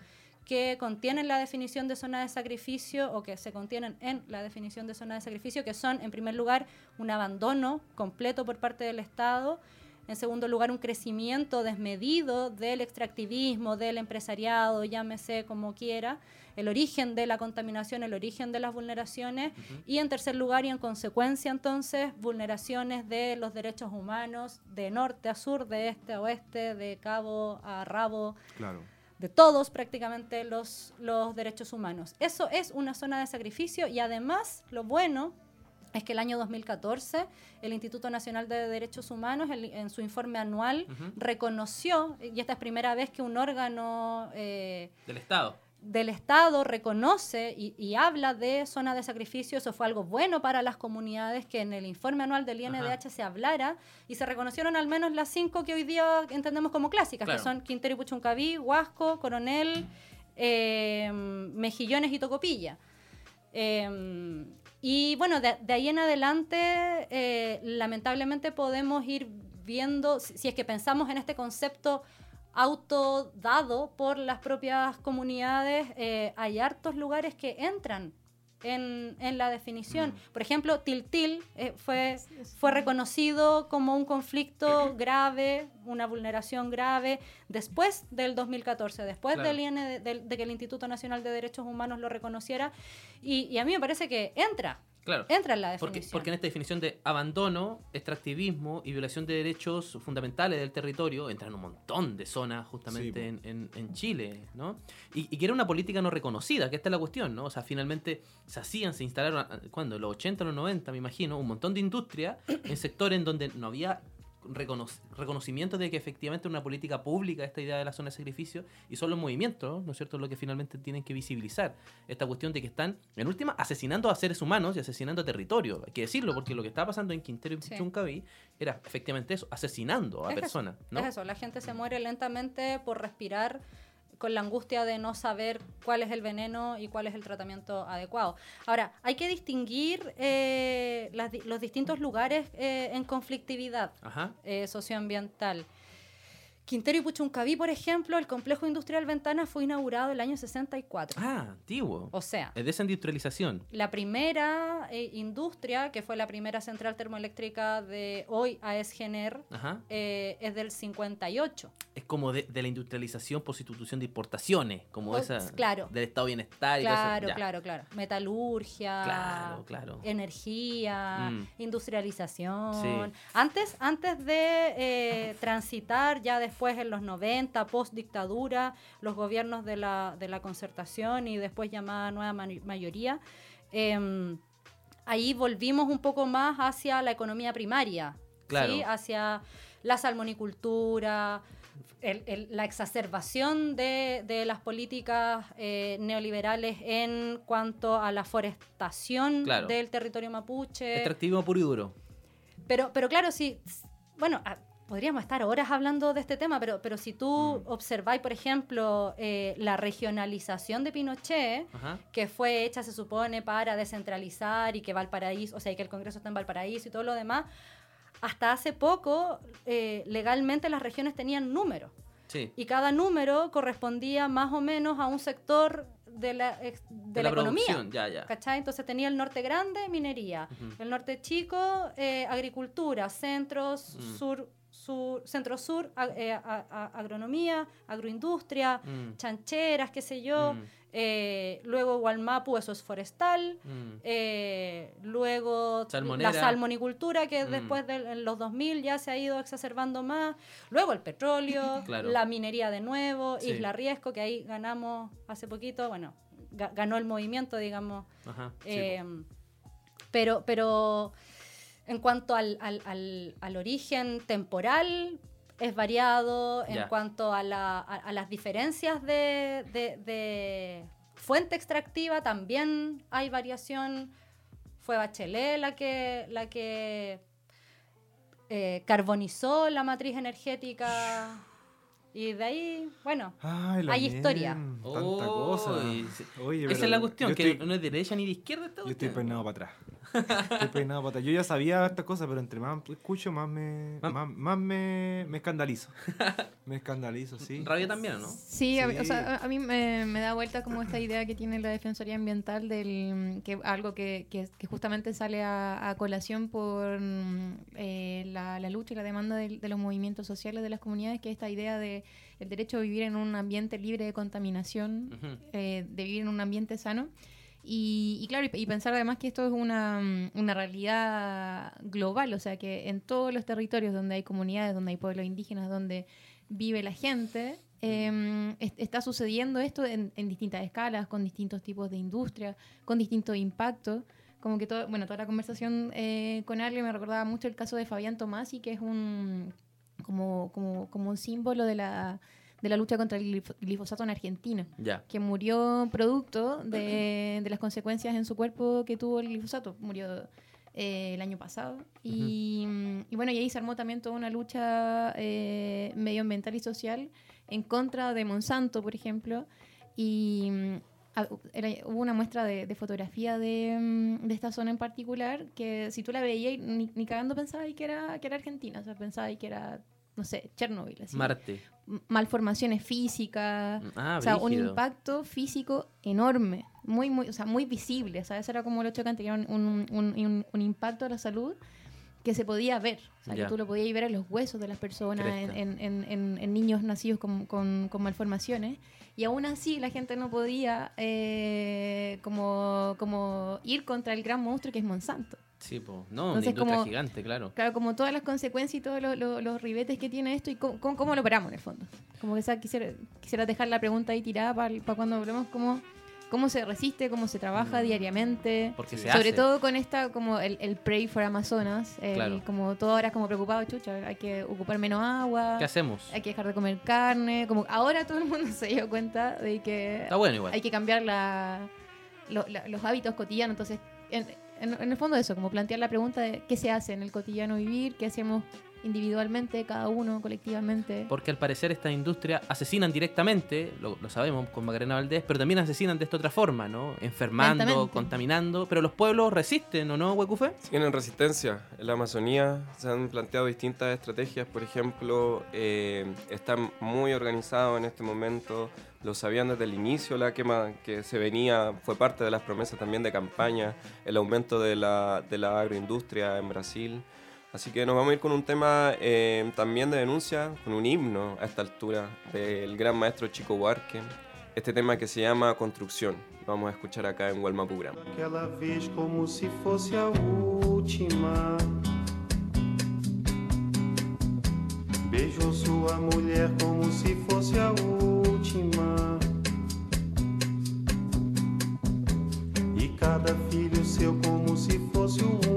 que contienen la definición de zona de sacrificio o que se contienen en la definición de zona de sacrificio, que son, en primer lugar, un abandono completo por parte del Estado, en segundo lugar, un crecimiento desmedido del extractivismo, del empresariado, llámese como quiera, el origen de la contaminación, el origen de las vulneraciones, y en tercer lugar, y en consecuencia entonces, vulneraciones de los derechos humanos de norte a sur, de este a oeste, de cabo a rabo, Claro. De todos prácticamente los, los derechos humanos. Eso es una zona de sacrificio y además lo bueno es que el año 2014 el Instituto Nacional de Derechos Humanos el- en su informe anual reconoció, y esta es primera vez que un órgano eh, Del Estado. Del Estado reconoce y, y habla de zona de sacrificio, eso fue algo bueno para las comunidades, que en el informe anual del INDH se hablara y se reconocieron al menos las cinco que hoy día entendemos como clásicas, Claro. que son Quintero y Puchuncaví, Huasco, Coronel, eh, Mejillones y Tocopilla. Eh, y bueno, de, de ahí en adelante, eh, lamentablemente podemos ir viendo, si, si es que pensamos en este concepto autodado por las propias comunidades, eh, hay hartos lugares que entran en, en la definición. Por ejemplo, Tiltil eh, fue, fue reconocido como un conflicto grave, una vulneración grave, después del 2014, después Claro. del IN de, de que el Instituto Nacional de Derechos Humanos lo reconociera. Y, y a mí me parece que entra, Claro. entra en la Porque, definición. porque en esta definición de abandono, extractivismo y violación de derechos fundamentales del territorio entran un montón de zonas justamente Sí, en, en- en Chile, ¿no? Y, y que era una política no reconocida, que esta es la cuestión, ¿no? O sea, finalmente se hacían, se instalaron, cuando En los 80, los 90, me imagino, un montón de industria en sectores en donde no había recono- reconocimiento de que efectivamente una política pública esta idea de la zona de sacrificio y son los movimientos, ¿no es cierto?, lo que finalmente tienen que visibilizar esta cuestión de que están, en última, asesinando a seres humanos y asesinando a territorio. Hay que decirlo, porque lo que estaba pasando en Quintero y Sí. Chuncaví era efectivamente eso, asesinando a Es eso, personas, ¿no? Es eso, la gente se muere lentamente por respirar con la angustia de no saber cuál es el veneno y cuál es el tratamiento adecuado. Ahora, hay que distinguir eh, las los distintos lugares eh, en conflictividad Ajá. eh, socioambiental. Quintero y Puchuncaví, por ejemplo, el complejo industrial Ventana fue inaugurado el año 64. Ah, antiguo. O sea, Es desindustrialización. la primera eh, industria, que fue la primera central termoeléctrica de hoy AES Gener, Ajá. eh, es del 58. Es como de, de la industrialización por sustitución de importaciones, como Oh, esa claro. del estado de bienestar y todo eso. Claro, Ya. claro, claro. Metalurgia, Claro, claro. energía, Mm. industrialización. Sí. Antes, antes de eh, transitar, ya después en los 90, post dictadura, los gobiernos de la, de la concertación y después llamada nueva ma- mayoría, em, ahí volvimos un poco más hacia la economía primaria, Claro. ¿sí? hacia la salmonicultura, el- el- la exacerbación de, de las políticas eh, neoliberales en cuanto a la forestación Claro. del territorio mapuche. Extractivismo puro y duro. Pero, pero claro, sí, bueno, podríamos estar horas hablando de este tema, pero, pero si tú observáis, por ejemplo, eh, la regionalización de Pinochet, Ajá. que fue hecha, se supone, para descentralizar y que Valparaíso, o sea, y que el Congreso está en Valparaíso y todo lo demás, hasta hace poco, eh, legalmente las regiones tenían números. Sí. Y cada número correspondía más o menos a un sector de la, de De la, la economía. ya, ya. ¿Cachai? Entonces tenía el norte grande, minería. El norte chico, eh, agricultura. Centros, Mm. sur, sur, centro sur, eh, a- a- agronomía, agroindustria, Mm. chancheras, qué sé yo. Mm. Eh, luego Gualmapu, eso es forestal. Mm. Eh, luego Salmonera. la salmonicultura, que después de los 2000 ya se ha ido exacerbando más. Luego el petróleo, (laughs) Claro. la minería de nuevo, Sí. Isla Riesco, que ahí ganamos hace poquito. Bueno, ga- ganó el movimiento, digamos. Ajá. sí, pero, pero en cuanto al, al- al- al origen temporal, es variado. En cuanto a, la- a- a las diferencias de, de- de fuente extractiva, también hay variación. Fue Bachelet la que, la que eh, carbonizó la matriz energética. Y de ahí, bueno, Ay, Hay historia. Tanta Oh, cosa. y se- Oye, Esa es la cuestión, que estoy- no es derecha ni de izquierda esta Yo estoy peinado para atrás. Estoy peinado para atrás. Yo ya sabía estas cosas, pero entre más escucho, más me, Más- más, más me, me escandalizo. me escandalizo, sí. Rabia también, ¿o ¿no? Sí, a, mí- o sea, a- mí me, me da vuelta como esta idea que tiene la Defensoría Ambiental del que algo que, que- que justamente sale a, a colación por mm, eh, la, la lucha y la demanda de, los movimientos sociales de las comunidades, que es esta idea de el derecho a vivir en un ambiente libre de contaminación, eh, de vivir en un ambiente sano. Y, claro, y, pensar además que esto es una, mm, una realidad global, o sea que en todos los territorios donde hay comunidades, donde hay pueblos indígenas, donde vive la gente, es- está sucediendo esto en, distintas escalas, con distintos tipos de industria, con distintos impactos. Como que todo, bueno, toda la conversación eh, con Ale me recordaba mucho el caso de Fabián Tomasi, que es un como, como, como un símbolo de la, de la lucha contra el glif- glifosato en Argentina Ya. que murió producto de, de las consecuencias en su cuerpo que tuvo el glifosato. Murió eh, el año pasado. Y, mm, y bueno, y ahí se armó también toda una lucha eh, medioambiental y social en contra de Monsanto, por ejemplo. Y mm, a- era- hubo una muestra de, de fotografía de, mm, de esta zona en particular que si tú la veías, ni, ni cagando pensabas que era, que era Argentina. O sea, pensabas que era, no sé, Chernobyl. Así. Marte. Malformaciones físicas. Ah, O sea, un impacto físico enorme, muy, muy, o sea, muy visible. Sea, eso era como lo chocante, que era un, un, un- impacto a la salud que se podía ver. O sea, Ya. que tú lo podías ver en los huesos de las personas, en, Cresta. en- en- en- en niños nacidos con, con- con malformaciones. Y aún así la gente no podía eh, como, como ir contra el gran monstruo que es Monsanto. Sí, po. No, una Entonces, industria como- gigante, claro. Claro, como todas las consecuencias y todos los, los- los ribetes que tiene esto y cómo, cómo- cómo lo operamos en el fondo. Como que esa, quisiera, quisiera dejar la pregunta ahí tirada para cuando hablemos cómo, cómo se resiste, cómo se trabaja diariamente. Porque se Sobre hace. todo con esta, como el, el Pray for Amazonas, el- Claro. como todo ahora como preocupado, chucha, hay que ocupar menos agua, ¿Qué hacemos? hay que dejar de comer carne, como ahora todo el mundo (laughs) se dio cuenta de que Está bueno igual. hay que cambiar la, lo- la- los hábitos cotidianos. Entonces, en, en- el fondo eso, como plantear la pregunta de qué se hace en el cotidiano vivir, qué hacemos individualmente, cada uno, colectivamente. Porque al parecer estas industrias asesinan directamente, lo, lo sabemos con Macarena Valdés, pero también asesinan de esta otra forma, ¿no? Enfermando, contaminando, pero los pueblos resisten, ¿o no, Huecufe? Tienen resistencia. En la Amazonía se han planteado distintas estrategias. Por ejemplo, eh, están muy organizados en este momento. Lo sabían desde el inicio, la quema que se venía, fue parte de las promesas también de campaña, el aumento de la, de la agroindustria en Brasil. Así que nos vamos a ir con un tema eh, también de denuncia, con un himno a esta altura del gran maestro Chico Huarque. Este tema que se llama Construcción. Lo vamos a escuchar acá en Walmapugram. Aquela vez como se fosse a última. Beijou sua mulher como se fosse a última. E cada filho seu como se fosse o único.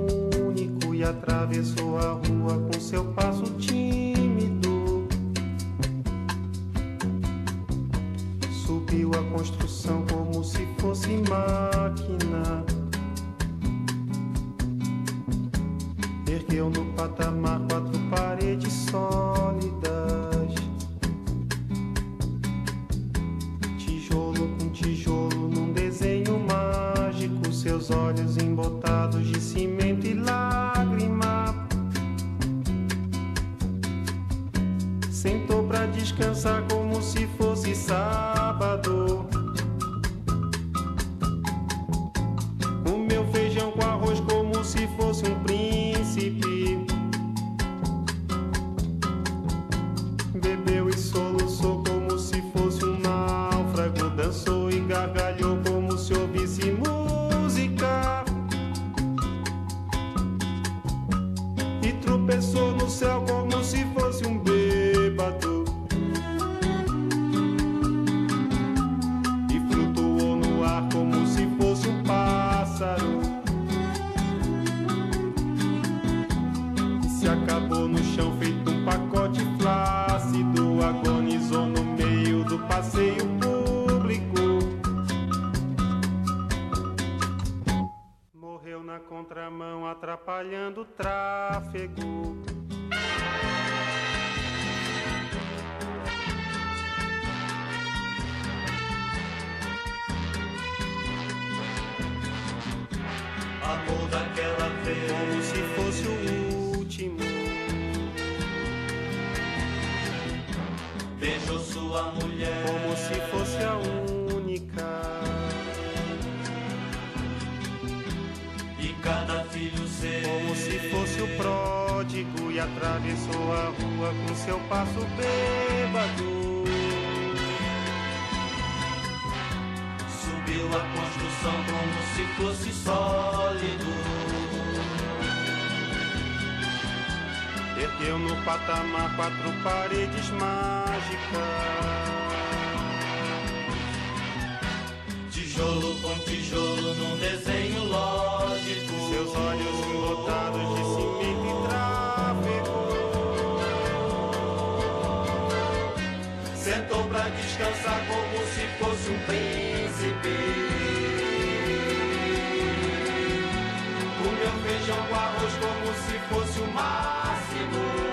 atravessou a rua com seu passo tímido. Subiu a construção como se fosse máquina. Ergueu no patamar quatro paredes sólidas. Tijolo com tijolo. descansar. Patamar quatro paredes mágicas. Tijolo com tijolo num desenho lógico. Seus olhos embotados de cimento e tráfego. Sentou pra descansar como se fosse um príncipe. Feijão com arroz como se fosse o máximo.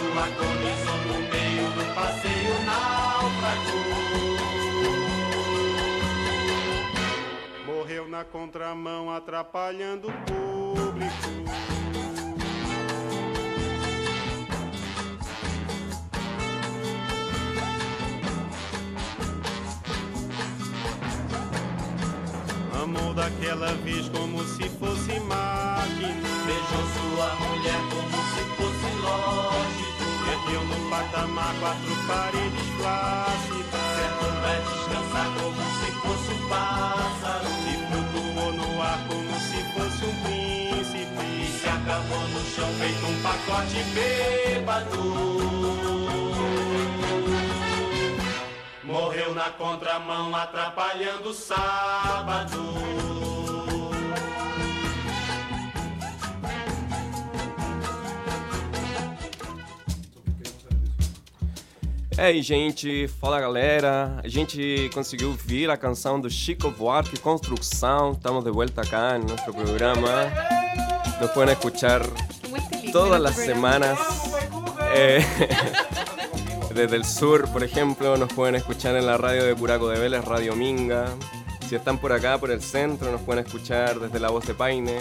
Agonizou no meio do passeio náufrago. Morreu na contramão, atrapalhando o público. Amou daquela vez como se fosse máquina. Beijou sua mulher como se fosse lógico. Ergueu no patamar quatro paredes flácidas. Sentou pra descansar como se fosse um pássaro. E flutuou no ar como se fosse um E príncipe. se acabou no chão feito um pacote bêbado. Morreu na contramão atrapalhando o sábado. É aí, gente, fala galera. A gente conseguiu ouvir a canção do Chico Buarque, Construcção. Estamos de vuelta acá en nuestro programa. Nos pueden escuchar todas las semanas. Eh, (laughs) desde el sur, por ejemplo, nos pueden escuchar en la radio de Curaco de Vélez, Radio Minga. Si están por acá, por el centro, nos pueden escuchar desde la voz de Paine.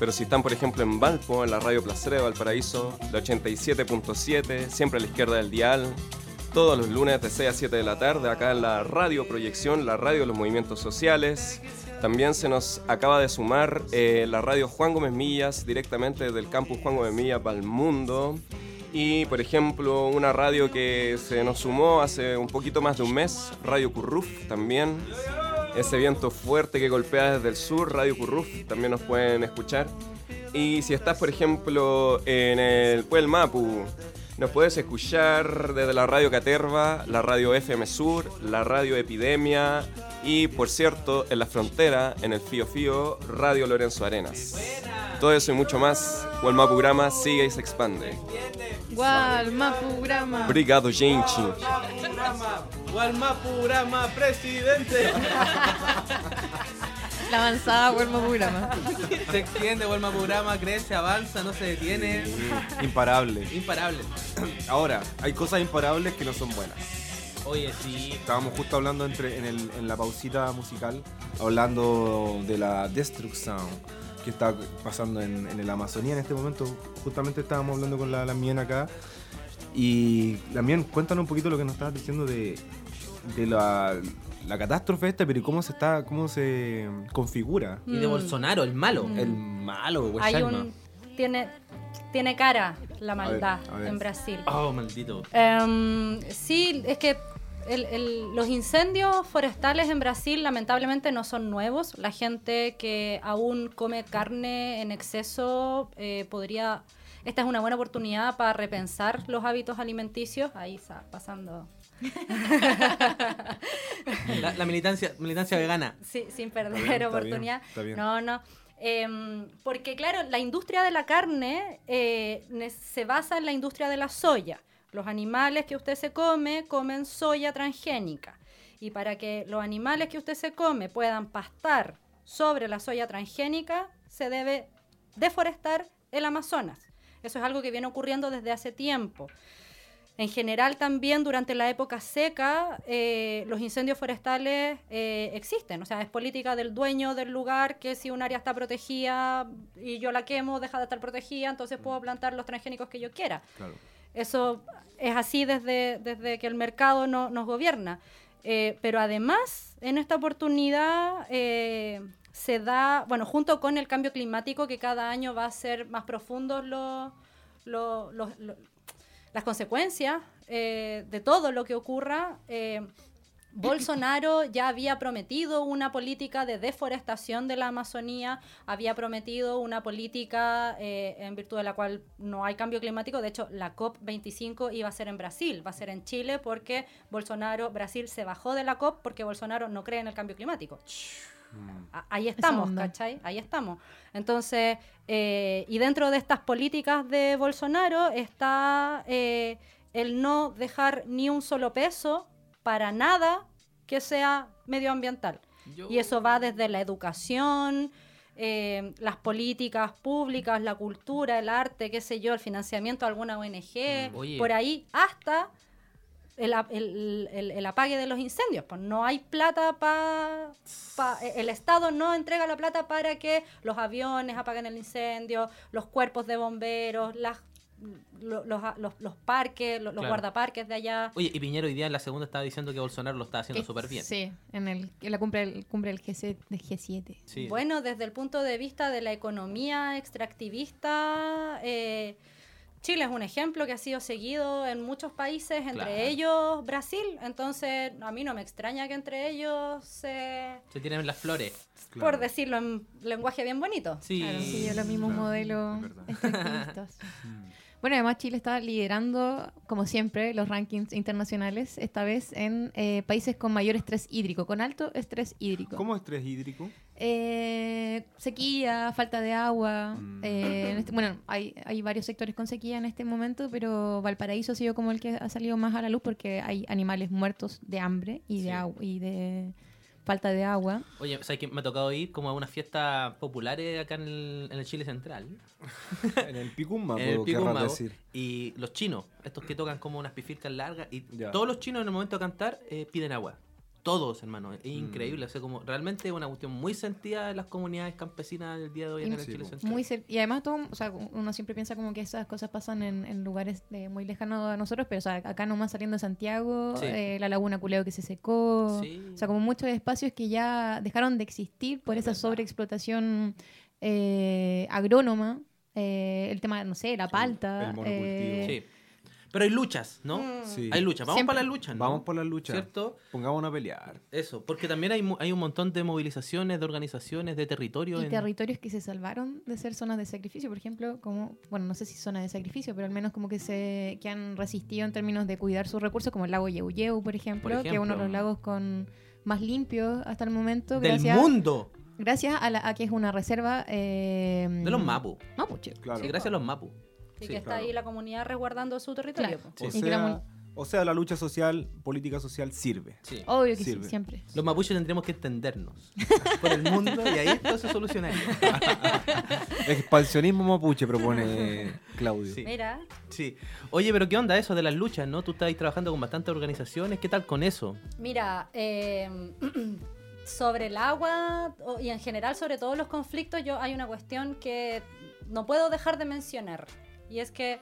Pero si están, por ejemplo, en Valpo, en la radio Placer de Valparaíso, la 87.7, siempre a la izquierda del dial. Todos los lunes de 6 a 7 de la tarde, acá en la radio Proyección, la radio de los movimientos sociales. También se nos acaba de sumar eh, la radio Juan Gómez Millas, directamente desde el campus Juan Gómez Millas para el mundo. Y, por ejemplo, una radio que se nos sumó hace un poquito más de un mes, Radio Curruf también. Ese viento fuerte que golpea desde el sur, Radio Curruf, también nos pueden escuchar. Y si estás, por ejemplo, en el Puel Mapu, nos puedes escuchar desde la Radio Caterva, la Radio FM Sur, la Radio Epidemia, Y por cierto, en la frontera, en el Fío Fío, Radio Lorenzo Arenas. Todo eso y mucho más, Walmapurama sigue y se expande. Gualmapurama. Obrigado, gente. Gualmapurama, presidente. (laughs) La avanzada Gualmapurama. Se extiende, Gualmapurama crece, avanza, no se detiene. Imparable. Imparable. Ahora, hay cosas imparables que no son buenas. Oye, sí. Estábamos justo hablando entre, en, el- en la pausita musical, hablando de la destrucción que está pasando en, en la Amazonía en este momento. Justamente estábamos hablando con la, la Mien acá. Y también cuéntanos un poquito lo que nos estabas diciendo de, de la, la catástrofe esta, pero ¿y cómo se está, cómo se configura? Y de Mm. Bolsonaro, el malo. El malo, pues, Hay un tiene tiene cara la maldad a ver. en Brasil. Oh, maldito. Em, sí, es que el- el- los incendios forestales en Brasil lamentablemente no son nuevos. La gente que aún come carne en exceso eh, podría... Esta es una buena oportunidad para repensar los hábitos alimenticios. Ahí está pasando. (laughs) La, la militancia, militancia vegana. Sí, sin perder Está bien, está oportunidad. bien, está bien. No, no. Em, porque claro, la industria de la carne eh, se basa en la industria de la soya. Los animales que usted se come comen soya transgénica. Y para que los animales que usted se come puedan pastar sobre la soya transgénica, se debe deforestar el Amazonas. Eso es algo que viene ocurriendo desde hace tiempo. En general también durante la época seca eh, los incendios forestales eh, existen, o sea, es política del dueño del lugar que si un área está protegida y yo la quemo, deja de estar protegida, entonces puedo plantar los transgénicos que yo quiera. Claro. Eso es así desde, desde que el mercado no- nos gobierna. Eh, pero además, en esta oportunidad eh, se da, bueno, junto con el cambio climático, que cada año va a ser más profundos los, los- los- los- las consecuencias eh, de todo lo que ocurra. eh, Bolsonaro ya había prometido una política de deforestación de la Amazonía, había prometido una política eh, en virtud de la cual no hay cambio climático. De hecho, la COP25 iba a ser en Brasil, va a ser en Chile porque Bolsonaro, Brasil se bajó de la COP porque Bolsonaro no cree en el cambio climático. A- Ahí estamos. ¿cachai? Ahí estamos. Entonces, eh, y dentro de estas políticas de Bolsonaro está eh, el no dejar ni un solo peso para nada que sea medioambiental. Y eso va desde la educación, eh, las políticas públicas, la cultura, el arte, qué sé yo, el financiamiento de alguna ONG, Mm, oye. por ahí hasta el, ap- el- el- el apague de los incendios. Pues no hay plata para... el Estado no entrega la plata para que los aviones apaguen el incendio, los cuerpos de bomberos, las, lo- los, los- los parques, los, Claro. guardaparques de allá. Oye, y Piñero hoy día en la segunda estaba diciendo que Bolsonaro lo está haciendo Que- súper bien. Sí, en, el, en la cumbre, del- cumbre del G7, del G7. Sí. Bueno, desde el punto de vista de la economía extractivista, eh, Chile es un ejemplo que ha sido seguido en muchos países, entre Claro. ellos Brasil. Entonces, a mí no me extraña que entre ellos se... Se tienen las flores. Por decirlo en lenguaje bien bonito. Sí. Claro, sí, los mismos Claro, modelos es verdad. (laughs) extractivistas. (laughs) Bueno, además Chile está liderando, como siempre, los rankings internacionales, esta vez en eh, países con mayor estrés hídrico, con alto estrés hídrico. ¿Cómo es estrés hídrico? Eh, sequía, falta de agua. Mm. eh, en este- bueno, hay, hay varios sectores con sequía en este momento, pero Valparaíso ha sido como el que ha salido más a la luz porque hay animales muertos de hambre y de, Sí. agua, y de falta de agua. Oye, ¿sabes que me ha tocado ir como a unas fiestas populares acá en el, en el Chile Central? (laughs) en el Picumma, en el decir. Y los chinos, estos que tocan como unas pifircas largas, y Ya. todos los chinos en el momento de cantar eh, piden agua. Todos, hermano. Mm. Es increíble. O sea, como realmente es una cuestión muy sentida en las comunidades campesinas del día de hoy en el Sí, Chile. Central. Muy y además todo, o sea, uno siempre piensa como que esas cosas pasan en, en lugares de- muy lejanos a nosotros, pero o sea, acá nomás saliendo de Santiago, Sí. eh, la laguna Culeo que se secó, Sí. o sea, como muchos espacios que ya dejaron de existir por esa sobreexplotación eh, agrónoma, eh, el tema, no sé, la palta. el monocultivo. Sí. Pero hay luchas, ¿no? Sí. Hay luchas. Vamos Siempre- para las luchas, ¿no? Vamos por la lucha. ¿Cierto? Pongámonos a pelear. Eso, porque también hay, mu- hay un montón de movilizaciones, de organizaciones, de territorios. Y en- territorios que se salvaron de ser zonas de sacrificio, por ejemplo, como, bueno, no sé si zonas de sacrificio, pero al menos como que se que han resistido en términos de cuidar sus recursos, como el lago Yeuyeu, por ejemplo, Por que es uno de ejemplo. los lagos con más limpios hasta el momento. Del gracias, mundo. Gracias a, la, a que es una reserva eh, De los Mapu. mapuche. Claro. Sí, gracias a los Mapu. Y Sí, que está claro. ahí la comunidad resguardando su territorio. Claro. O sea, mon- o sea, la lucha social, política social sirve. Sí. Obvio que Sirve. sí, siempre. Los mapuches tendremos que entendernos (laughs) por el mundo y ahí esto se solucionaría. (laughs) Expansionismo mapuche propone Claudio. Sí. Mira, Sí. Oye, pero ¿qué onda eso de las luchas, no? Tú estás ahí trabajando con bastantes organizaciones. ¿Qué tal con eso? Mira, eh, (clears throat) sobre el agua y en general sobre todos los conflictos, yo hay una cuestión que no puedo dejar de mencionar. Y es que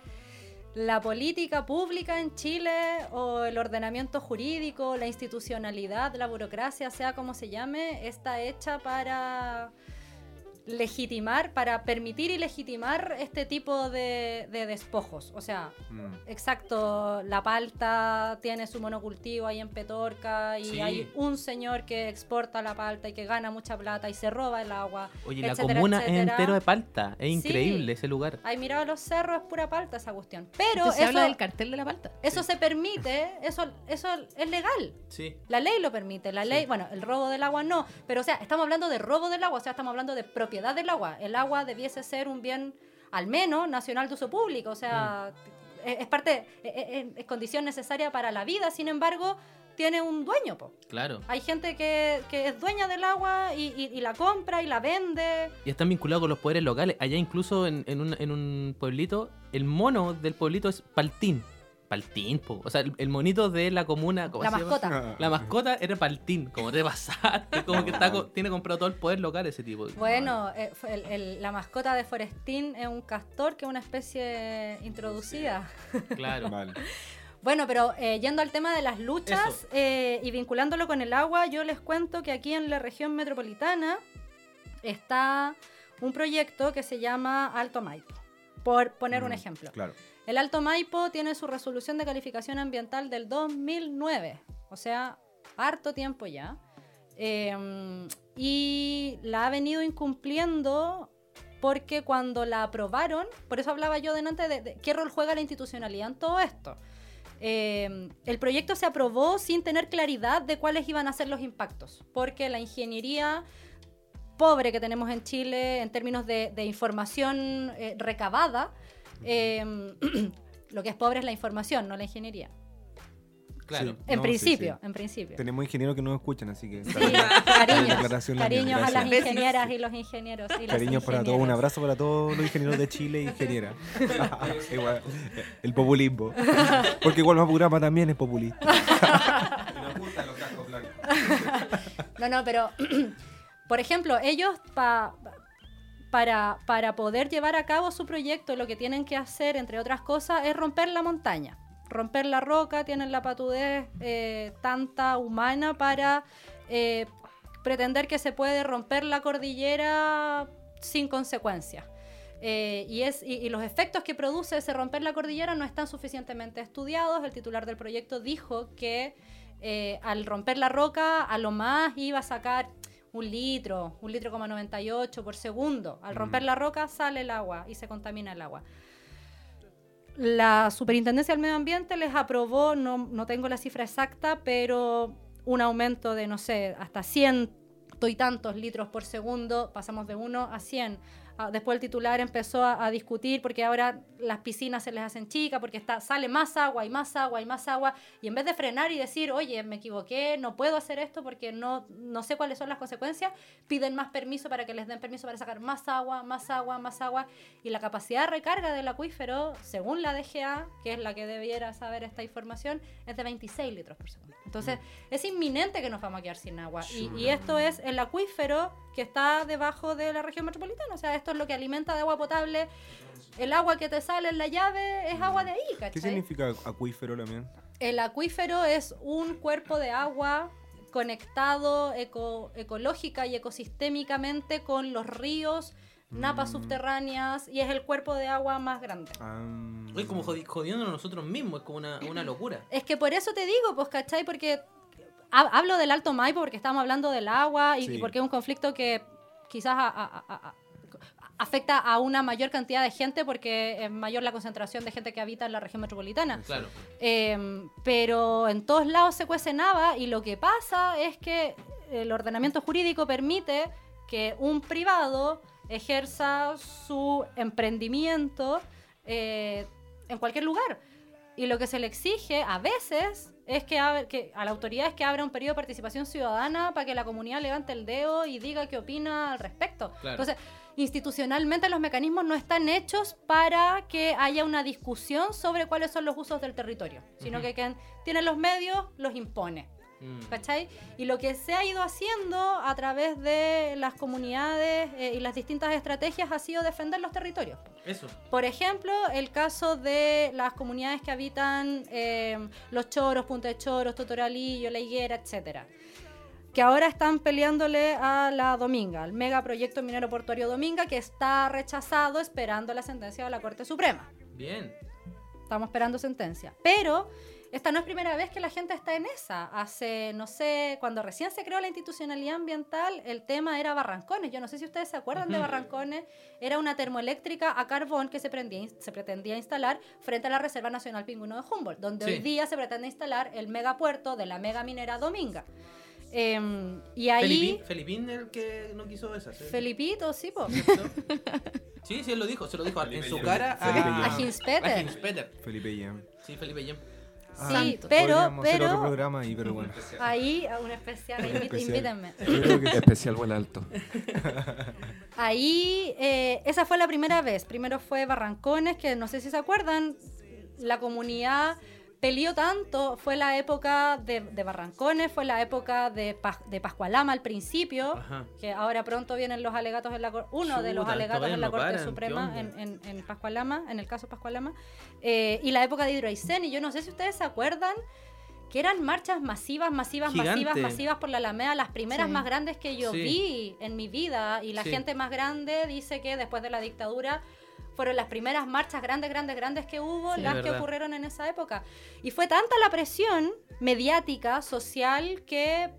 la política pública en Chile o el ordenamiento jurídico, la institucionalidad, la burocracia, sea como se llame, está hecha para legitimar, para permitir y legitimar este tipo de, de despojos. O sea, Mm. Exacto, la palta tiene su monocultivo ahí en Petorca y Sí. hay un señor que exporta la palta y que gana mucha plata y se roba el agua. Oye, la etcétera, comuna es entero de palta. Es Sí. increíble ese lugar. Ay, mirado los cerros, es pura palta esa cuestión. Pero Entonces, se habla del cartel de la palta. eso se permite, eso, eso es legal. Sí. La ley lo permite, la ley, bueno, el robo del agua no, pero o sea, estamos hablando de robo del agua, o sea, estamos hablando de propiedad del agua. El agua debiese ser un bien, al menos, nacional de uso público, o sea, es, es parte, es, es- es condición necesaria para la vida, sin embargo, tiene un dueño, po. Claro. Hay gente que, que es dueña del agua y, y- y la compra y la vende. Y están vinculados con los poderes locales. Allá incluso en, en un, en un pueblito, el mono del pueblito es Paltín. Paltín, po. O sea, el, el monito de la comuna. ¿cómo La se llama? mascota. La mascota era Paltín, como te pasaste, (laughs) como que está, co- tiene comprado todo el poder local ese tipo. Bueno, eh, el- el- la mascota de Forestín es un castor que es una especie introducida. Claro. Vale. Bueno, pero eh, yendo al tema de las luchas eh, y vinculándolo con el agua, yo les cuento que aquí en la región metropolitana está un proyecto que se llama Alto Maipo, por poner un ejemplo. Claro. El Alto Maipo tiene su resolución de calificación ambiental del 2009, o sea, harto tiempo ya. Eh, y la ha venido incumpliendo porque cuando la aprobaron, por eso hablaba yo delante de, de qué rol juega la institucionalidad en todo esto. Eh, el proyecto se aprobó sin tener claridad de cuáles iban a ser los impactos, porque la ingeniería pobre que tenemos en Chile en términos de, de información eh, recabada, eh, (clears throat) lo que es pobre es la información, no la ingeniería. Claro. Sí. En No, principio, sí. en principio. Tenemos ingenieros que nos escuchan, así que. Cariños, cariños a las ingenieras y los ingenieros. Y las Cariños para todos, un abrazo para todos los ingenieros de Chile e ingenieras. (laughs) Igual, el populismo. Porque igual Mapurama también es populista. (laughs) No, no, pero, (clears throat) por ejemplo, ellos pa- para, poder llevar a cabo su proyecto, lo que tienen que hacer, entre otras cosas, es romper la montaña. Romper la roca, tienen la patudez eh, tanta humana para eh, pretender que se puede romper la cordillera sin consecuencias. Eh, y, los efectos que produce ese romper la cordillera no están suficientemente estudiados. El titular del proyecto dijo que al romper la roca, a lo más iba a sacar un litro, un litro coma 98 por segundo. Al romper la roca sale el agua y se contamina el agua. La Superintendencia del Medio Ambiente les aprobó, no, no tengo la cifra exacta, pero un aumento de, no sé, hasta 100 y tantos litros por segundo, pasamos de 1 a 100. Ah, Después el titular empezó a, a discutir porque ahora las piscinas se les hacen chicas, porque está, sale más agua y más agua y más agua. Y en vez de frenar y decir, oye, me equivoqué, no puedo hacer esto porque no, no sé cuáles son las consecuencias, piden más permiso para que les den permiso para sacar más agua, más agua, más agua. Y la capacidad de recarga del acuífero, según la DGA, que es la que debiera saber esta información, es de 26 litros por segundo. Entonces, es inminente que nos vamos a quedar sin agua. Y, y esto es el acuífero que está debajo de la región metropolitana. O sea, esto es lo que alimenta de agua potable. El agua que te sale en la llave es agua de ahí, ¿Qué ¿cachai? significa acuífero también? El acuífero es un cuerpo de agua conectado eco- ecológica y ecosistémicamente con los ríos, napas subterráneas y es el cuerpo de agua más grande. Ah, Es como jodi- jodiéndonos nosotros mismos, es como una, una locura. Es que por eso te digo, pues, ¿cachai? Porque hablo del Alto Maipo porque estamos hablando del agua y, Sí. y porque es un conflicto que quizás a, a- a- a- afecta a una mayor cantidad de gente porque es mayor la concentración de gente que habita en la región metropolitana. Claro. Eh, pero en todos lados se cuece nada y lo que pasa es que el ordenamiento jurídico permite que un privado ejerza su emprendimiento eh, en cualquier lugar. Y lo que se le exige a veces es que, ab- que a la autoridad es que abra un periodo de participación ciudadana para que la comunidad levante el dedo y diga qué opina al respecto. Claro. Entonces, institucionalmente los mecanismos no están hechos para que haya una discusión sobre cuáles son los usos del territorio, sino que quien tiene los medios los impone. Mm. ¿Cachai? Y lo que se ha ido haciendo a través de las comunidades eh, y las distintas estrategias ha sido defender los territorios. Eso. Por ejemplo, el caso de las comunidades que habitan eh, Los Choros, Punta de Choros, Totoralillo, La Higuera, etcétera que ahora están peleándole a la Dominga, al megaproyecto minero portuario Dominga, que está rechazado esperando la sentencia de la Corte Suprema. Bien. Estamos esperando sentencia. Pero esta no es primera vez que la gente está en esa. Hace, no sé, cuando recién se creó la institucionalidad ambiental, el tema era Barrancones. Yo no sé si ustedes se acuerdan de. Barrancones. Era una termoeléctrica a carbón que se, prendía- se pretendía instalar frente a la Reserva Nacional Pingüino de Humboldt, donde Sí. hoy día se pretende instalar el megapuerto de la mega minera Dominga. Em, y ahí... Felipín, Felipín el que no quiso esa. ¿sí? Felipito, sí, po. (laughs) Sí, sí, él lo dijo. Se lo dijo en su Yem. cara Felipe a. A Hinspeter. a Hinspeter. Felipe Yem. Sí, Felipe Yem. Sí, pero, otro pero programa ahí, pero bueno. (laughs) ahí, a un especial, invi- Especial. invítenme. Especial buen alto. (laughs) Ahí, eh, esa fue la primera vez. Primero fue Barrancones, que no sé si se acuerdan, la comunidad peleó tanto. Fue la época de, de Barrancones, fue la época de, Pas- de Pascualama al principio, Ajá. que ahora pronto vienen los alegatos en la Corte, uno de los alegatos en la no Corte paran, ¿qué Suprema en, en, en Pascualama, en el caso Pascualama, eh, y la época de Hidroaicén. Y yo no sé si ustedes se acuerdan que eran marchas masivas, masivas, masivas, masivas por la Alameda, las primeras Sí. más grandes que yo Sí. vi en mi vida. Y la Sí. gente más grande dice que después de la dictadura fueron las primeras marchas grandes, grandes, grandes que hubo, Sí, las que ocurrieron en esa época. Y fue tanta la presión mediática, social, que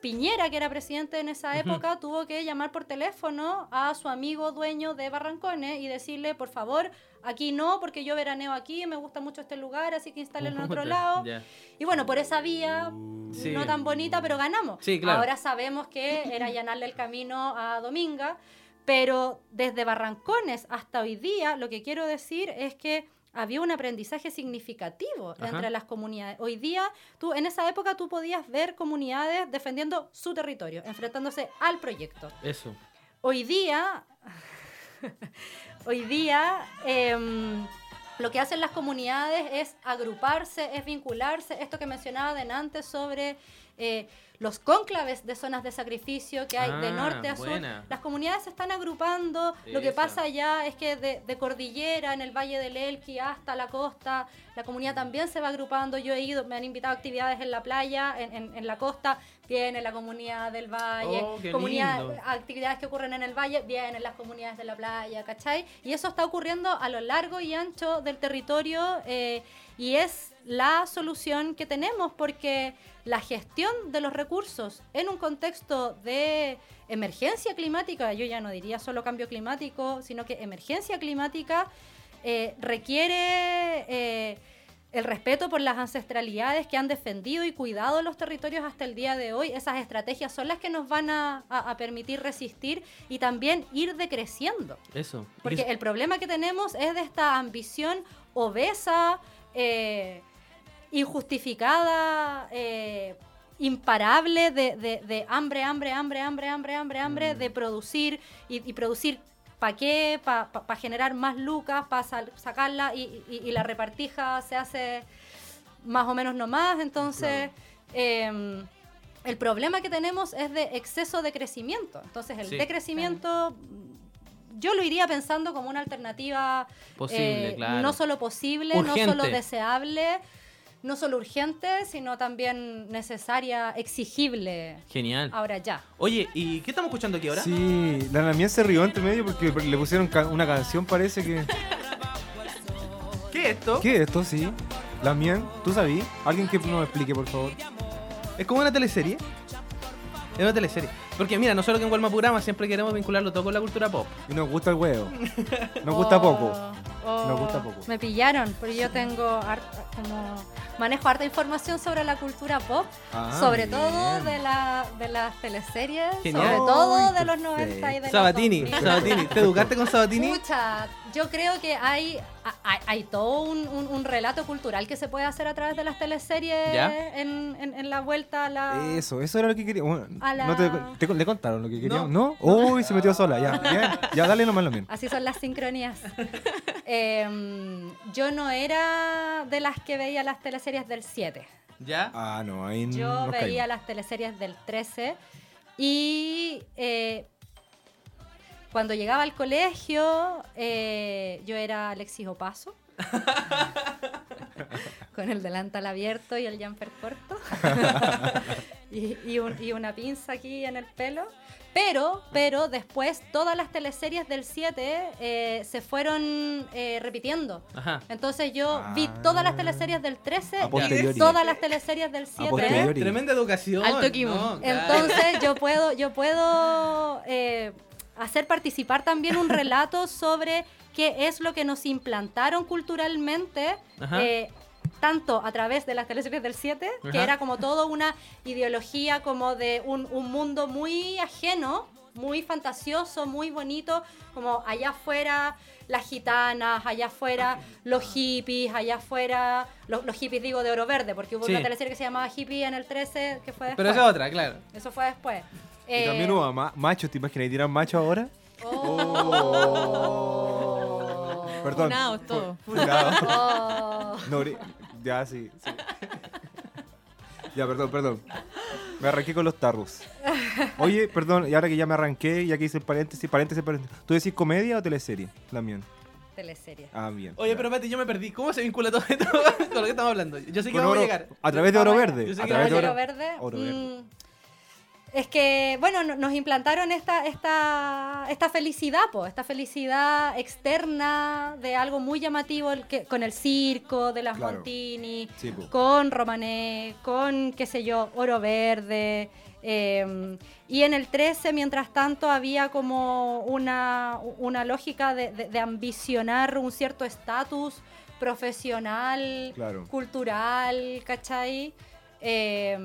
Piñera, que era presidente en esa época, tuvo que llamar por teléfono a su amigo dueño de Barrancones y decirle, por favor, aquí no, porque yo veraneo aquí, me gusta mucho este lugar, así que instalen en otro lado. ya. Y bueno, por esa vía, Sí. no tan bonita, pero ganamos. Sí, claro. Ahora sabemos que era allanarle el camino a Dominga, pero desde Barrancones hasta hoy día, lo que quiero decir es que había un aprendizaje significativo Ajá. entre las comunidades. Hoy día, tú, en esa época, tú podías ver comunidades defendiendo su territorio, enfrentándose al proyecto. Eso. Hoy día, (laughs) hoy día, em, lo que hacen las comunidades es agruparse, es vincularse. Esto que mencionaba antes sobre eh, los cónclaves de zonas de sacrificio que hay de Ah, norte a sur. buena. Las comunidades se están agrupando. Lo que pasa allá es que de, de cordillera, en el Valle del Elqui hasta la costa, la comunidad también se va agrupando. Yo he ido, me han invitado a actividades en la playa, en, en- en la costa. Viene la comunidad del valle, Oh, comunidad- actividades que ocurren en el valle, vienen las comunidades de la playa, ¿cachai? Y eso está ocurriendo a lo largo y ancho del territorio eh, y es la solución que tenemos porque la gestión de los recursos en un contexto de emergencia climática, yo ya no diría solo cambio climático, sino que emergencia climática eh, requiere eh, el respeto por las ancestralidades que han defendido y cuidado los territorios hasta el día de hoy. Esas estrategias son las que nos van a, a- a permitir resistir y también ir decreciendo. Eso. Porque el problema que tenemos es de esta ambición obesa, eh, injustificada, eh, imparable de, de- de hambre, hambre, hambre, hambre, hambre, hambre, hambre, de producir y, y producir ¿para qué? Para generar más lucas, para sacarla y, y- y la repartija se hace más o menos nomás. Entonces, em, el problema que tenemos es de exceso de crecimiento. Entonces, el Sí. decrecimiento yo lo iría pensando como una alternativa Posible, eh, claro. no solo posible, no solo deseable, no solo urgente, sino también necesaria, exigible. Genial. Ahora ya. Oye, ¿y qué estamos escuchando aquí ahora? Sí, la Lamien se rió entre medio porque le pusieron ca- una canción, parece que. (laughs) ¿Qué es esto? ¿Qué es esto? Sí. Lamien, ¿tú sabías? Alguien que nos explique, por favor. Es como una teleserie. Es una teleserie. Porque mira, nosotros que en Gualmapurama siempre queremos vincularlo todo con la cultura pop. Y nos gusta el huevo. Nos gusta (laughs) Oh, poco. oh, Nos gusta poco. Me pillaron, porque yo tengo como manejo harta información sobre la cultura pop, Ah, sobre todo de, la, de las teleseries, Genial. sobre todo de los 90 y de los Sabatini, 2000. Sabatini. ¿Te educaste con Sabatini? Pucha, yo creo que hay, hay, hay todo un, un- un relato cultural que se puede hacer a través de las teleseries en, en- en la vuelta a la... Eso, eso era lo que quería. Bueno, A la- ¿no te, te- ¿Le contaron lo que queríamos? ¿No? Uy, se metió sola. Ya. Ya, dale nomás lo mismo. Así son las sincronías. (laughs) Em, yo no era de las que veía las teleseries del 7. ¿Ya? Ah, no, ahí Yo nos veía caímos. las teleseries del 13 y eh, cuando llegaba al colegio eh, yo era Alexis Opaso. (laughs) con el delantal abierto y el jumper corto. (laughs) y, y un- y una pinza aquí en el pelo. Pero, pero después todas las teleseries del 7 eh, se fueron eh, repitiendo. Ajá. Entonces yo vi todas las teleseries del 13 A y todas las teleseries del 7. posteriori. Tremenda educación. Alto. No, claro. Entonces yo puedo, yo puedo eh, hacer participar también un (laughs) relato sobre qué es lo que nos implantaron culturalmente. Tanto a través de las teleseries del 7, que era como toda una ideología como de un, un mundo muy ajeno, muy fantasioso, muy bonito, como allá afuera las gitanas, allá afuera los hippies, allá afuera los, los hippies digo de oro verde, porque hubo Sí. una teleserie que se llamaba Hippie en el 13 que fue después. Pero esa es otra, claro. Eso fue después. Y Eh, también hubo ma- machos, ¿te imaginas? ¿Y tiran macho ahora? oh. Perdón. Funados Fu- todos. funados. Oh. No, ya, sí, sí. Ya, perdón, perdón. Me arranqué con los tarros. Oye, perdón, y ahora que ya me arranqué, ya que hice el paréntesis, paréntesis, paréntesis. ¿Tú decís comedia o teleserie? También. Teleserie. Ah, bien. Oye, pero Pati, yo me perdí. ¿Cómo se vincula todo esto (laughs) con lo que estamos hablando? Yo sé que vamos a llegar. A través de oro verde. Yo sé A que través de Oro oro, verde. oro verde. mm, es que, bueno, no- nos implantaron esta, esta, esta felicidad, po, esta felicidad externa de algo muy llamativo el que, con el circo, de las Claro. Montini, Sí, con Romané, con, qué sé yo, Oro Verde. eh, y en el 13, mientras tanto, había como una, una lógica de, de- de ambicionar un cierto estatus profesional, Claro. cultural, ¿cachai? Eh,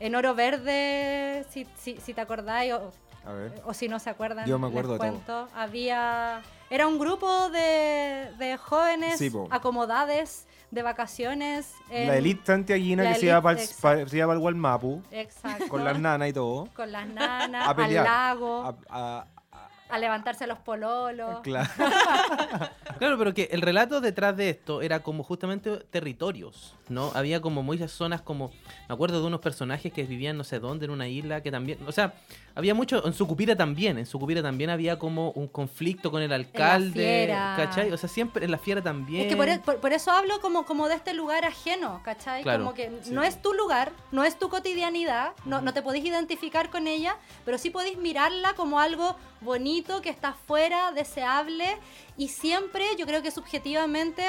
en Oro Verde, si, si, si te acordáis, o, A ver. o si no se acuerdan, Yo me acuerdo les todo. había... Era un grupo de, de jóvenes Sí, acomodades de vacaciones. en- La elite santiaguina la que se iba para el, se iba para el Gualmapu, Exacto. con las nanas y todo. Con las nanas, al lago, A- a- a levantarse los pololos. (laughs) claro. (laughs) Claro, pero que el relato detrás de esto era como justamente territorios, ¿no? Había como muchas zonas como... Me acuerdo de unos personajes que vivían no sé dónde, en una isla, que también... O sea, había mucho... En Sucupira también, en Sucupira también había como un conflicto con el alcalde, Fiera. ¿cachai? O sea, siempre en la fiera también. Es que por, e- por- por eso hablo como, como de este lugar ajeno, ¿cachai? Claro. Como que no es tu lugar, no es tu cotidianidad, no, no te podéis identificar con ella, pero sí podéis mirarla como algo bonito, que está fuera, deseable, y siempre yo creo que subjetivamente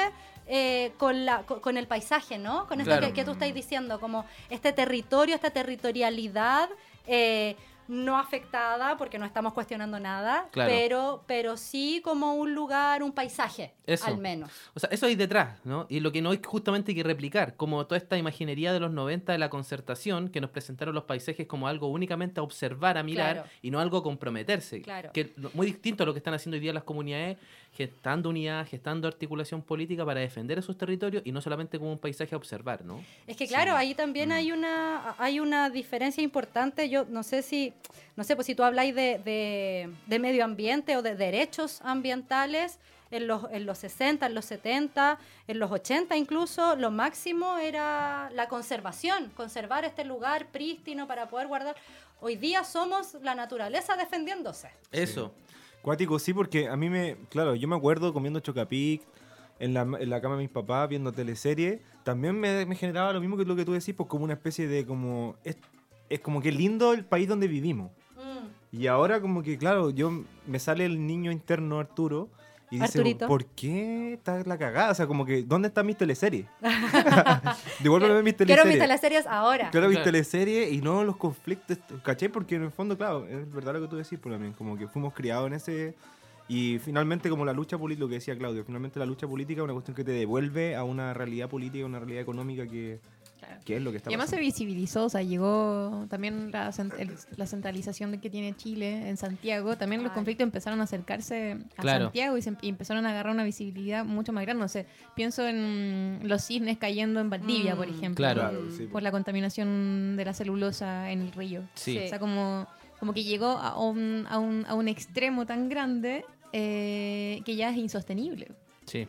eh, con, la, co- con el paisaje, ¿no? Con esto Claro. que, que tú estás diciendo, como este territorio, esta territorialidad. eh, no afectada porque no estamos cuestionando nada, Claro. pero, pero sí como un lugar, un paisaje, Eso. al menos. O sea, eso hay detrás, ¿no? Y lo que no hay justamente que replicar, como toda esta imaginería de los 90 de la concertación, que nos presentaron los paisajes como algo únicamente a observar, a mirar, Claro. y no algo a comprometerse. Claro. Que muy distinto a lo que están haciendo hoy día las comunidades, gestando unidad, gestando articulación política para defender esos territorios y no solamente como un paisaje a observar, ¿no? Es que claro, ahí Mm. también hay una hay una diferencia importante. Yo no sé si no sé, pues si tú habláis de, de- de medio ambiente o de derechos ambientales en los, en los 60, en los 70, en los 80 incluso, lo máximo era la conservación, conservar este lugar prístino para poder guardar. Hoy día somos la naturaleza defendiéndose. Eso. Cuático, sí, porque a mí me. Claro, yo me acuerdo comiendo chocapic en la, en la cama de mis papás, viendo teleserie. También me, me generaba lo mismo que lo que tú decís, pues como una especie de como. Es, es como que lindo el país donde vivimos. Mm, Y ahora, como que, claro, yo me sale el niño interno Arturo Y dice, Arturito. ¿por qué está la cagada? O sea, como que, ¿dónde están (laughs) (laughs) mis teleseries? Devuélveme mis Quiero teleseries. mis teleseries ahora. Quiero mis teleseries y no los conflictos, ¿cachai? Porque en el fondo, claro, es verdad lo que tú decís, por también, como que fuimos criados en ese... Y finalmente, como la lucha política, lo que decía Claudio, finalmente la lucha política es una cuestión que te devuelve a una realidad política, una realidad económica que, que es lo que está Y además se pasando. visibilizó, o sea, llegó también la, cent- el- la centralización de que tiene Chile en Santiago. También los Ay. conflictos empezaron a acercarse a Claro. Santiago y, se y empezaron a agarrar una visibilidad mucho más grande. No sé, pienso en los cisnes cayendo en Valdivia, por Mm. ejemplo. Claro. Claro, sí. Por la contaminación de la celulosa en el río. Sí. Sí. O sea, como, como que llegó a un, a un, a un extremo tan grande eh, que ya es insostenible. Sí.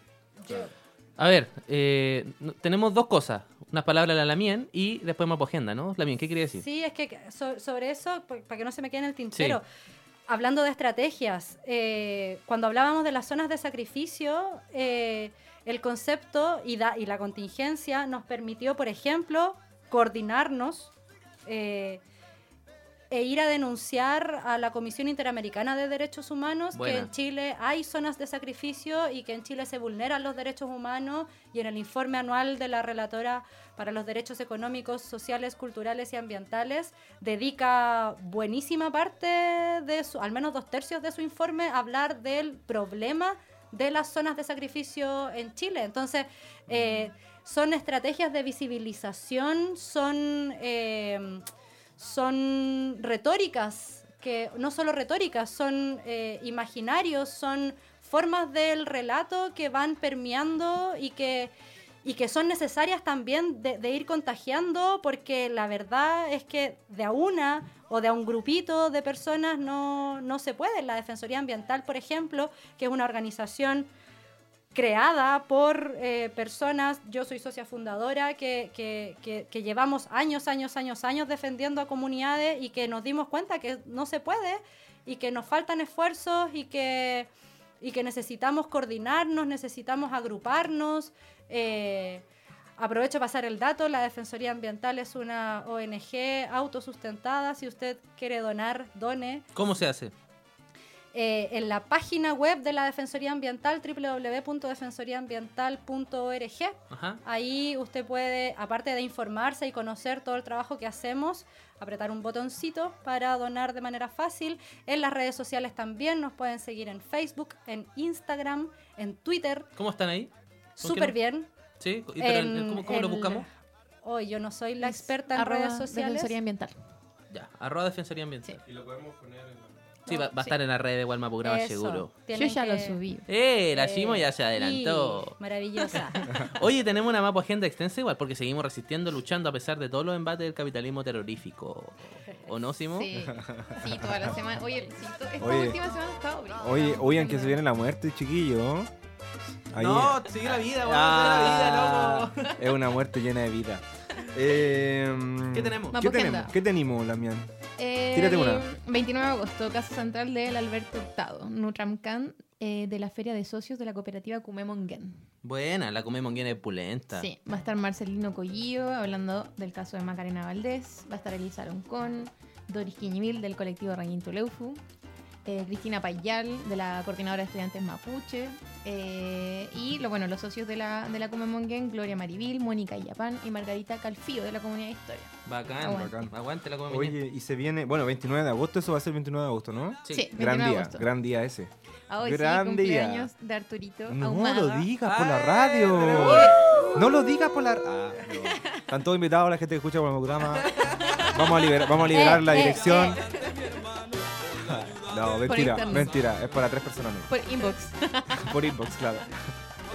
A ver, eh, tenemos dos cosas. Unas palabras de la Lamien y después Mapo Agenda, ¿no? Lamien, ¿qué quería decir? Sí, es que so- sobre eso, pa- para que no se me quede en el tintero, hablando de estrategias, eh, cuando hablábamos de las zonas de sacrificio, eh, el concepto y, da- y la contingencia nos permitió, por ejemplo, coordinarnos eh, e ir a denunciar a la Comisión Interamericana de Derechos Humanos Buena. que en Chile hay zonas de sacrificio y que en Chile se vulneran los derechos humanos y en el informe anual de la relatora para los derechos económicos, sociales, culturales y ambientales dedica buenísima parte de su, al menos dos tercios de su informe a hablar del problema de las zonas de sacrificio en Chile. Entonces, eh, son estrategias de visibilización, son, eh, son retóricas, que no solo retóricas, son eh, imaginarios, son formas del relato que van permeando y que, y que son necesarias también de, de ir contagiando, porque la verdad es que de a una o de a un grupito de personas no, no se puede. La Defensoría Ambiental, por ejemplo, que es una organización creada por eh, personas, yo soy socia fundadora, que, que- que- que llevamos años, años, años, años defendiendo a comunidades y que nos dimos cuenta que no se puede y que nos faltan esfuerzos y que, y que necesitamos coordinarnos, necesitamos agruparnos. eh, aprovecho a pasar el dato, la Defensoría Ambiental es una ONG autosustentada, si usted quiere donar, done. ¿Cómo se hace? Eh, en la página web de la Defensoría Ambiental, www.defensoriaambiental.org. Ajá. Ahí usted puede, aparte de informarse y conocer todo el trabajo que hacemos, apretar un botoncito para donar de manera fácil. En las redes sociales también nos pueden seguir en Facebook, en Instagram, en Twitter. ¿Cómo están ahí? ¿Con Súper bien. ¿Sí? ¿Y pero, En- ¿Cómo, cómo lo buscamos? Hoy yo no soy la experta en redes sociales. Defensoría Ambiental. Ya, arroba Defensoría Ambiental. Y lo podemos poner en la... Sí, va, va a estar en la red de Walma Programa Eso, seguro. Yo tienen ya lo que- subí. ¡Eh! La Eh, Shimo ya se y- adelantó. Maravillosa. (laughs) Oye, tenemos una mapa agenda extensa igual porque seguimos resistiendo, luchando a pesar de todos los embates del capitalismo terrorífico. ¿O no, Simo? Sí, sí, toda la semana. Oye, sí, to- esta Oye. última semana ha estado brígida. Oye, oigan que se viene la muerte, chiquillo. Ahí- No, sigue la vida, weón, Ah, sigue la vida, loco. Es una muerte llena de vida. Eh, ¿Qué tenemos? Vamos, ¿Qué agenda. tenemos? ¿Qué tenemos, Lamián? Eh, Tírate una. el 29 de agosto, Casa Central del Alberto Hurtado, Nutramcan, eh, de la Feria de Socios de la Cooperativa Cumemonguén. Buena, la comemos bien pulenta. Sí, va a estar Marcelino Collillo hablando del caso de Macarena Valdés, va a estar Elisa Roncón, Doris Quiñimil del colectivo Rañinto Leufu, eh, Cristina Payal de la Coordinadora de Estudiantes Mapuche, eh, y lo, bueno, los socios de la, de la Cumemonguén, Gloria Marivil, Mónica Illapán y Margarita Calfío de la Comunidad de Historia. Bacán, Aguante. bacán. Aguante la comemos Oye, y se viene, bueno, 29 de agosto, eso va a ser el 29 de agosto, ¿no? Sí. Sí, 29 Gran de día, agosto. gran día ese. Ah, hoy sí, Gran día. cumpleaños de Arturito No Ahumada. lo digas por la radio. No lo digas por la ah, no. Están todos invitados la gente que escucha por el programa. (laughs) Vamos a liberar, vamos a liberar Eh, la eh, dirección. No, mentira, internet. mentira, es para tres personas. mismo. Por inbox. (laughs) Por inbox, claro.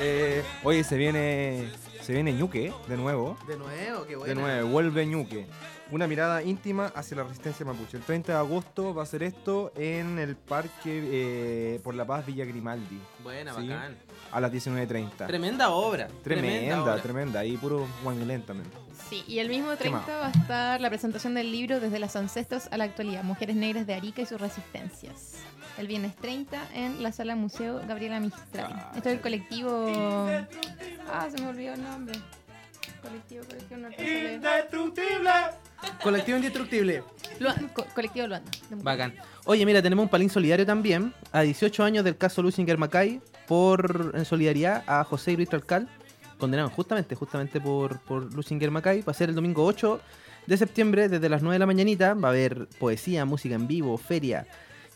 Eh, oye, se viene se viene Ñuque de nuevo. De nuevo, qué De nuevo, vuelve Ñuque. Una mirada íntima hacia la resistencia mapuche. El 30 de agosto va a ser esto en el Parque eh, por la Paz Villa Grimaldi Buena, Sí. bacán. a las 19.30. Tremenda obra. Tremenda, obra. tremenda. Ahí puro guanguilén también. Sí, y el mismo ¿Qué 30 más? va a estar la presentación del libro Desde los ancestros a la actualidad, Mujeres Negras de Arica y sus resistencias. El viernes 30 en la sala Museo Gabriela Mistral. Ah, Esto es el colectivo... Ah, se me olvidó el nombre. Colectivo, colectivo, no. ¡Indestructible! Colectivo Indestructible. Luan- co- colectivo Luanda. Bacán. Oye, mira, tenemos un palín solidario también. A 18 años del caso Lusinger Mackay, por en solidaridad a José Luis Tralcal, condenados justamente, justamente por, por Lucinger Macay. Va a ser el domingo 8 de septiembre, desde las 9 de la mañanita. Va a haber poesía, música en vivo, feria.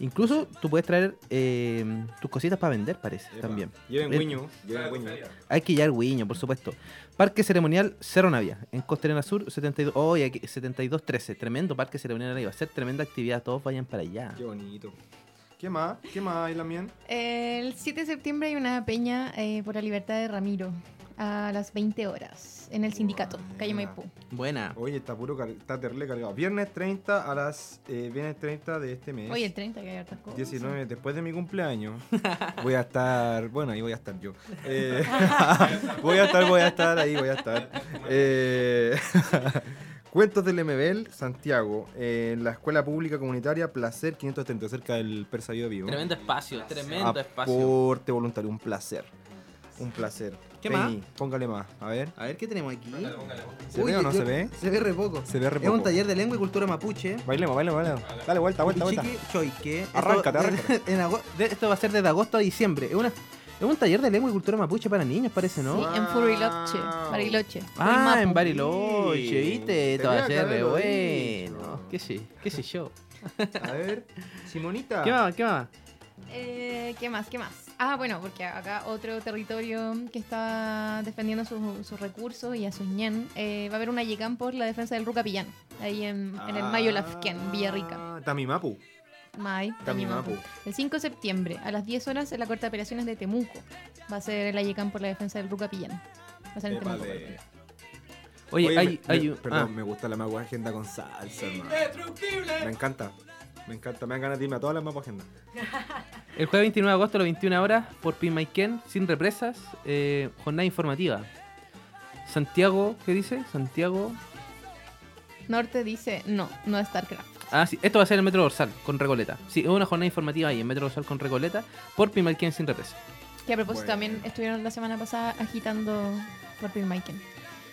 Incluso tú puedes traer eh, tus cositas para vender, parece, también. Lleven Eh, guiño, lleven guiño. Hay que llevar Guiño, por supuesto. Parque Ceremonial Cerro Navia, en Costa Arena Sur, 72, oh, y aquí, 7213. Tremendo Parque Ceremonial ahí. Va a ser tremenda actividad. Todos vayan para allá. Qué bonito. ¿Qué más? ¿Qué más hay, Lamien? El 7 de septiembre hay una peña eh, por la libertad de Ramiro a las 20 horas en el sindicato, calle Maipú. Buena. Oye, está puro, car- está terrible cargado. Viernes 30 a las... eh, viernes 30 de este mes. Oye, el 30 que hay hartas cosas. 19, después de mi cumpleaños, voy a estar, bueno, ahí voy a estar yo. (laughs) Eh, (laughs) voy a estar, voy a estar, ahí voy a estar. Eh, (laughs) Cuentos del MBL, Santiago, en la Escuela Pública Comunitaria Placer 530, cerca del Persa Vivo Vivo. Tremendo espacio, tremendo espacio. Aporte voluntario, un placer. Un placer. ¿Qué Penny, más? Póngale más, a ver. A ver, ¿qué tenemos aquí? ¿Se ve o no se ve? Se ve re poco. Se ve re Es un poco. taller de lengua y cultura mapuche. Bailemos, bailemos, bailemos. Dale vuelta, vuelta, vuelta. Choique. Arráncate, arráncate. (laughs) en de- esto va a ser desde agosto a diciembre. Es, una, es un taller de lengua y cultura mapuche para niños, parece, ¿no? Sí, en Furiloche, Bariloche. Ah, Mapu. en Bariloche, ¿viste? Esto va a ser re haberlo bueno. ¿Qué sé? ¿Qué sé yo? A ver, Simonita. (laughs) ¿Qué más? ¿Qué más? Eh, ¿Qué más? ¿Qué más? Ah, bueno, porque acá otro territorio que está defendiendo sus, sus recursos y a sus ñen, eh, va a haber una YECAM por la defensa del Rucapillán, ahí en, en el Mayo Lafken, Villarrica. Ah, Tamimapu. May, Tamimapu. El 5 de septiembre, a las 10 horas, en la Corte de Operaciones de Temuco. Va a ser la YECAM por la defensa del Rucapillán. Va a ser en Temuco. Oye, Oye, hay, me- hay me- un- perdón, ah, me gusta la Mapu Agenda con salsa, hermano. Me encanta. Me encanta. Me dan ganas de irme a todas las Mapu Agenda. el jueves 29 de agosto a las 21 horas por Pinmaiken, sin represas, eh, jornada informativa. Santiago, ¿qué dice? Santiago. Norte dice no, no es StarCraft. Ah, sí, esto va a ser en Metro Dorsal con Recoleta. Sí, es una jornada informativa ahí en Metro Dorsal con Recoleta por Pinmaiken sin represas. Que a propósito Bueno. también estuvieron la semana pasada agitando por.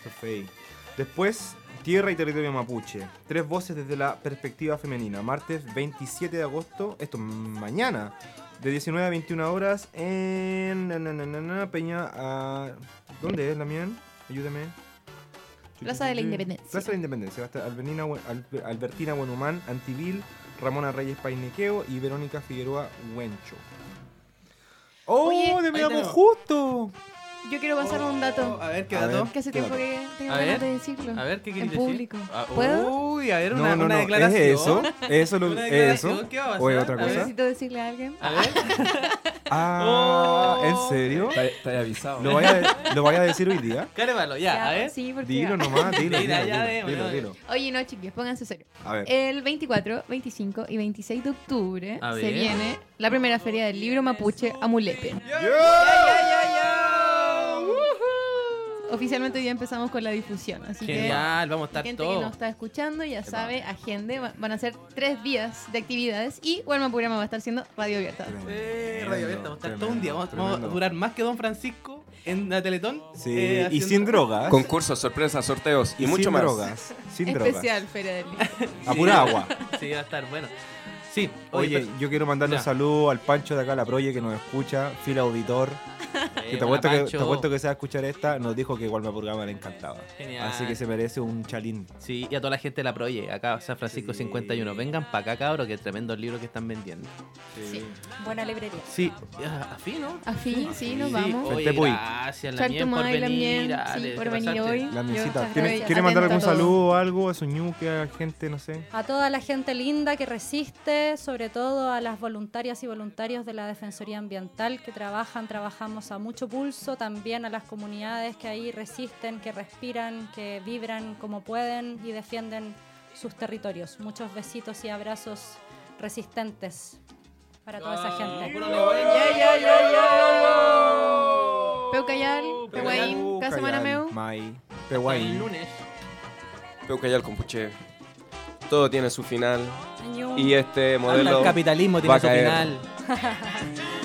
Perfecto. Después, Tierra y Territorio Mapuche. Tres voces desde la perspectiva femenina. Martes 27 de agosto, esto mañana, de 19 a 21 horas en na, Peña. ¿Dónde es la mía? Ayúdame. Plaza de la Independencia. Plaza de la Independencia. Va a estar Albertina, Albertina Buenhumán, Antivil, Ramona Reyes Painequeo y Verónica Figueroa Huencho. ¡Oh! Oye, ¡De ahí Meamo tenemos. justo! Yo quiero pasar un dato A ver, ¿qué A dato? ver. que hace ¿Qué tiempo dato? que tengo A ganas ver, de decirlo. A ver, ¿qué en quieres decir? público. Ah, ¿Puedo? Uy, a ver, No, una, no, una no. declaración. ¿Es eso? ¿Eso lo, Una es declaración, eso? (laughs) ¿qué va a ¿O es pasar? otra A ver. cosa? Necesito decirle a alguien. A ver. (laughs) Ah, Oh. ¿en serio? Está, está avisado. ¿Lo vaya, a- ¿Lo vaya a decir hoy día? Cárevalo, ya, Ya, a ver. Sí, porque Dilo nomás, dilo, (laughs) dilo, Mira, ya dilo, de- dilo, bueno. dilo. Oye, no, chiquillos, pónganse serio. A ver. El 24, 25 y 26 de octubre A se ver. viene la primera feria del libro mapuche Amulepe. Oficialmente hoy día empezamos con la difusión, así Genial, vamos a que estar gente que todos. nos está escuchando ya sabe, agende, va- van a ser tres días de actividades y Huelma Purama va a estar siendo radio abierta. Eh, Radio Abierta, vamos a estar Tremendo, todo un día. Vamos, vamos a durar más que Don Francisco en la Teletón. Sí, eh, y haciendo- sin drogas. Concursos, sorpresas, sorteos y, sin mucho más. drogas. Sin (laughs) drogas. Especial Feria del Libro. A pura agua. (laughs) Sí, va a estar bueno. Sí, Oye, yo quiero mandarle Ya. un saludo al Pancho de acá, la Proye, que nos escucha, fiel auditor. Eh, Que te apuesto que, te apuesto que se va a escuchar esta. Nos dijo que igual me programa le encantaba. Genial. Así que se merece un chalín. Sí, y a toda la gente de la Proye, acá San Francisco Sí. 51. Vengan para acá, cabros, que tremendos libros que están vendiendo. Sí. Buena librería. Sí, ah, a fin, ¿no? A fin, sí, nos Sí, vamos. Oye, gracias, la mien, por venir. Mien, dale, sí, te por venir hoy. La misita. estoy ¿Quiere, atenta quiere mandar algún saludo o algo a su ñuque, a gente, no sé? A toda la gente linda que resiste, sobre todo a las voluntarias y voluntarios de la Defensoría Ambiental que trabajan, trabajamos a mucho pulso, también a las comunidades que ahí resisten, que respiran, que vibran como pueden y defienden sus territorios. Muchos besitos y abrazos resistentes para toda esa gente. Peucayal, Pehuaín, Casa Manameu. Mai, Pehuaín. lunes. Peucayal Compuche. Todo tiene su final. Y este modelo el capitalismo va tiene a su caer. final. (laughs)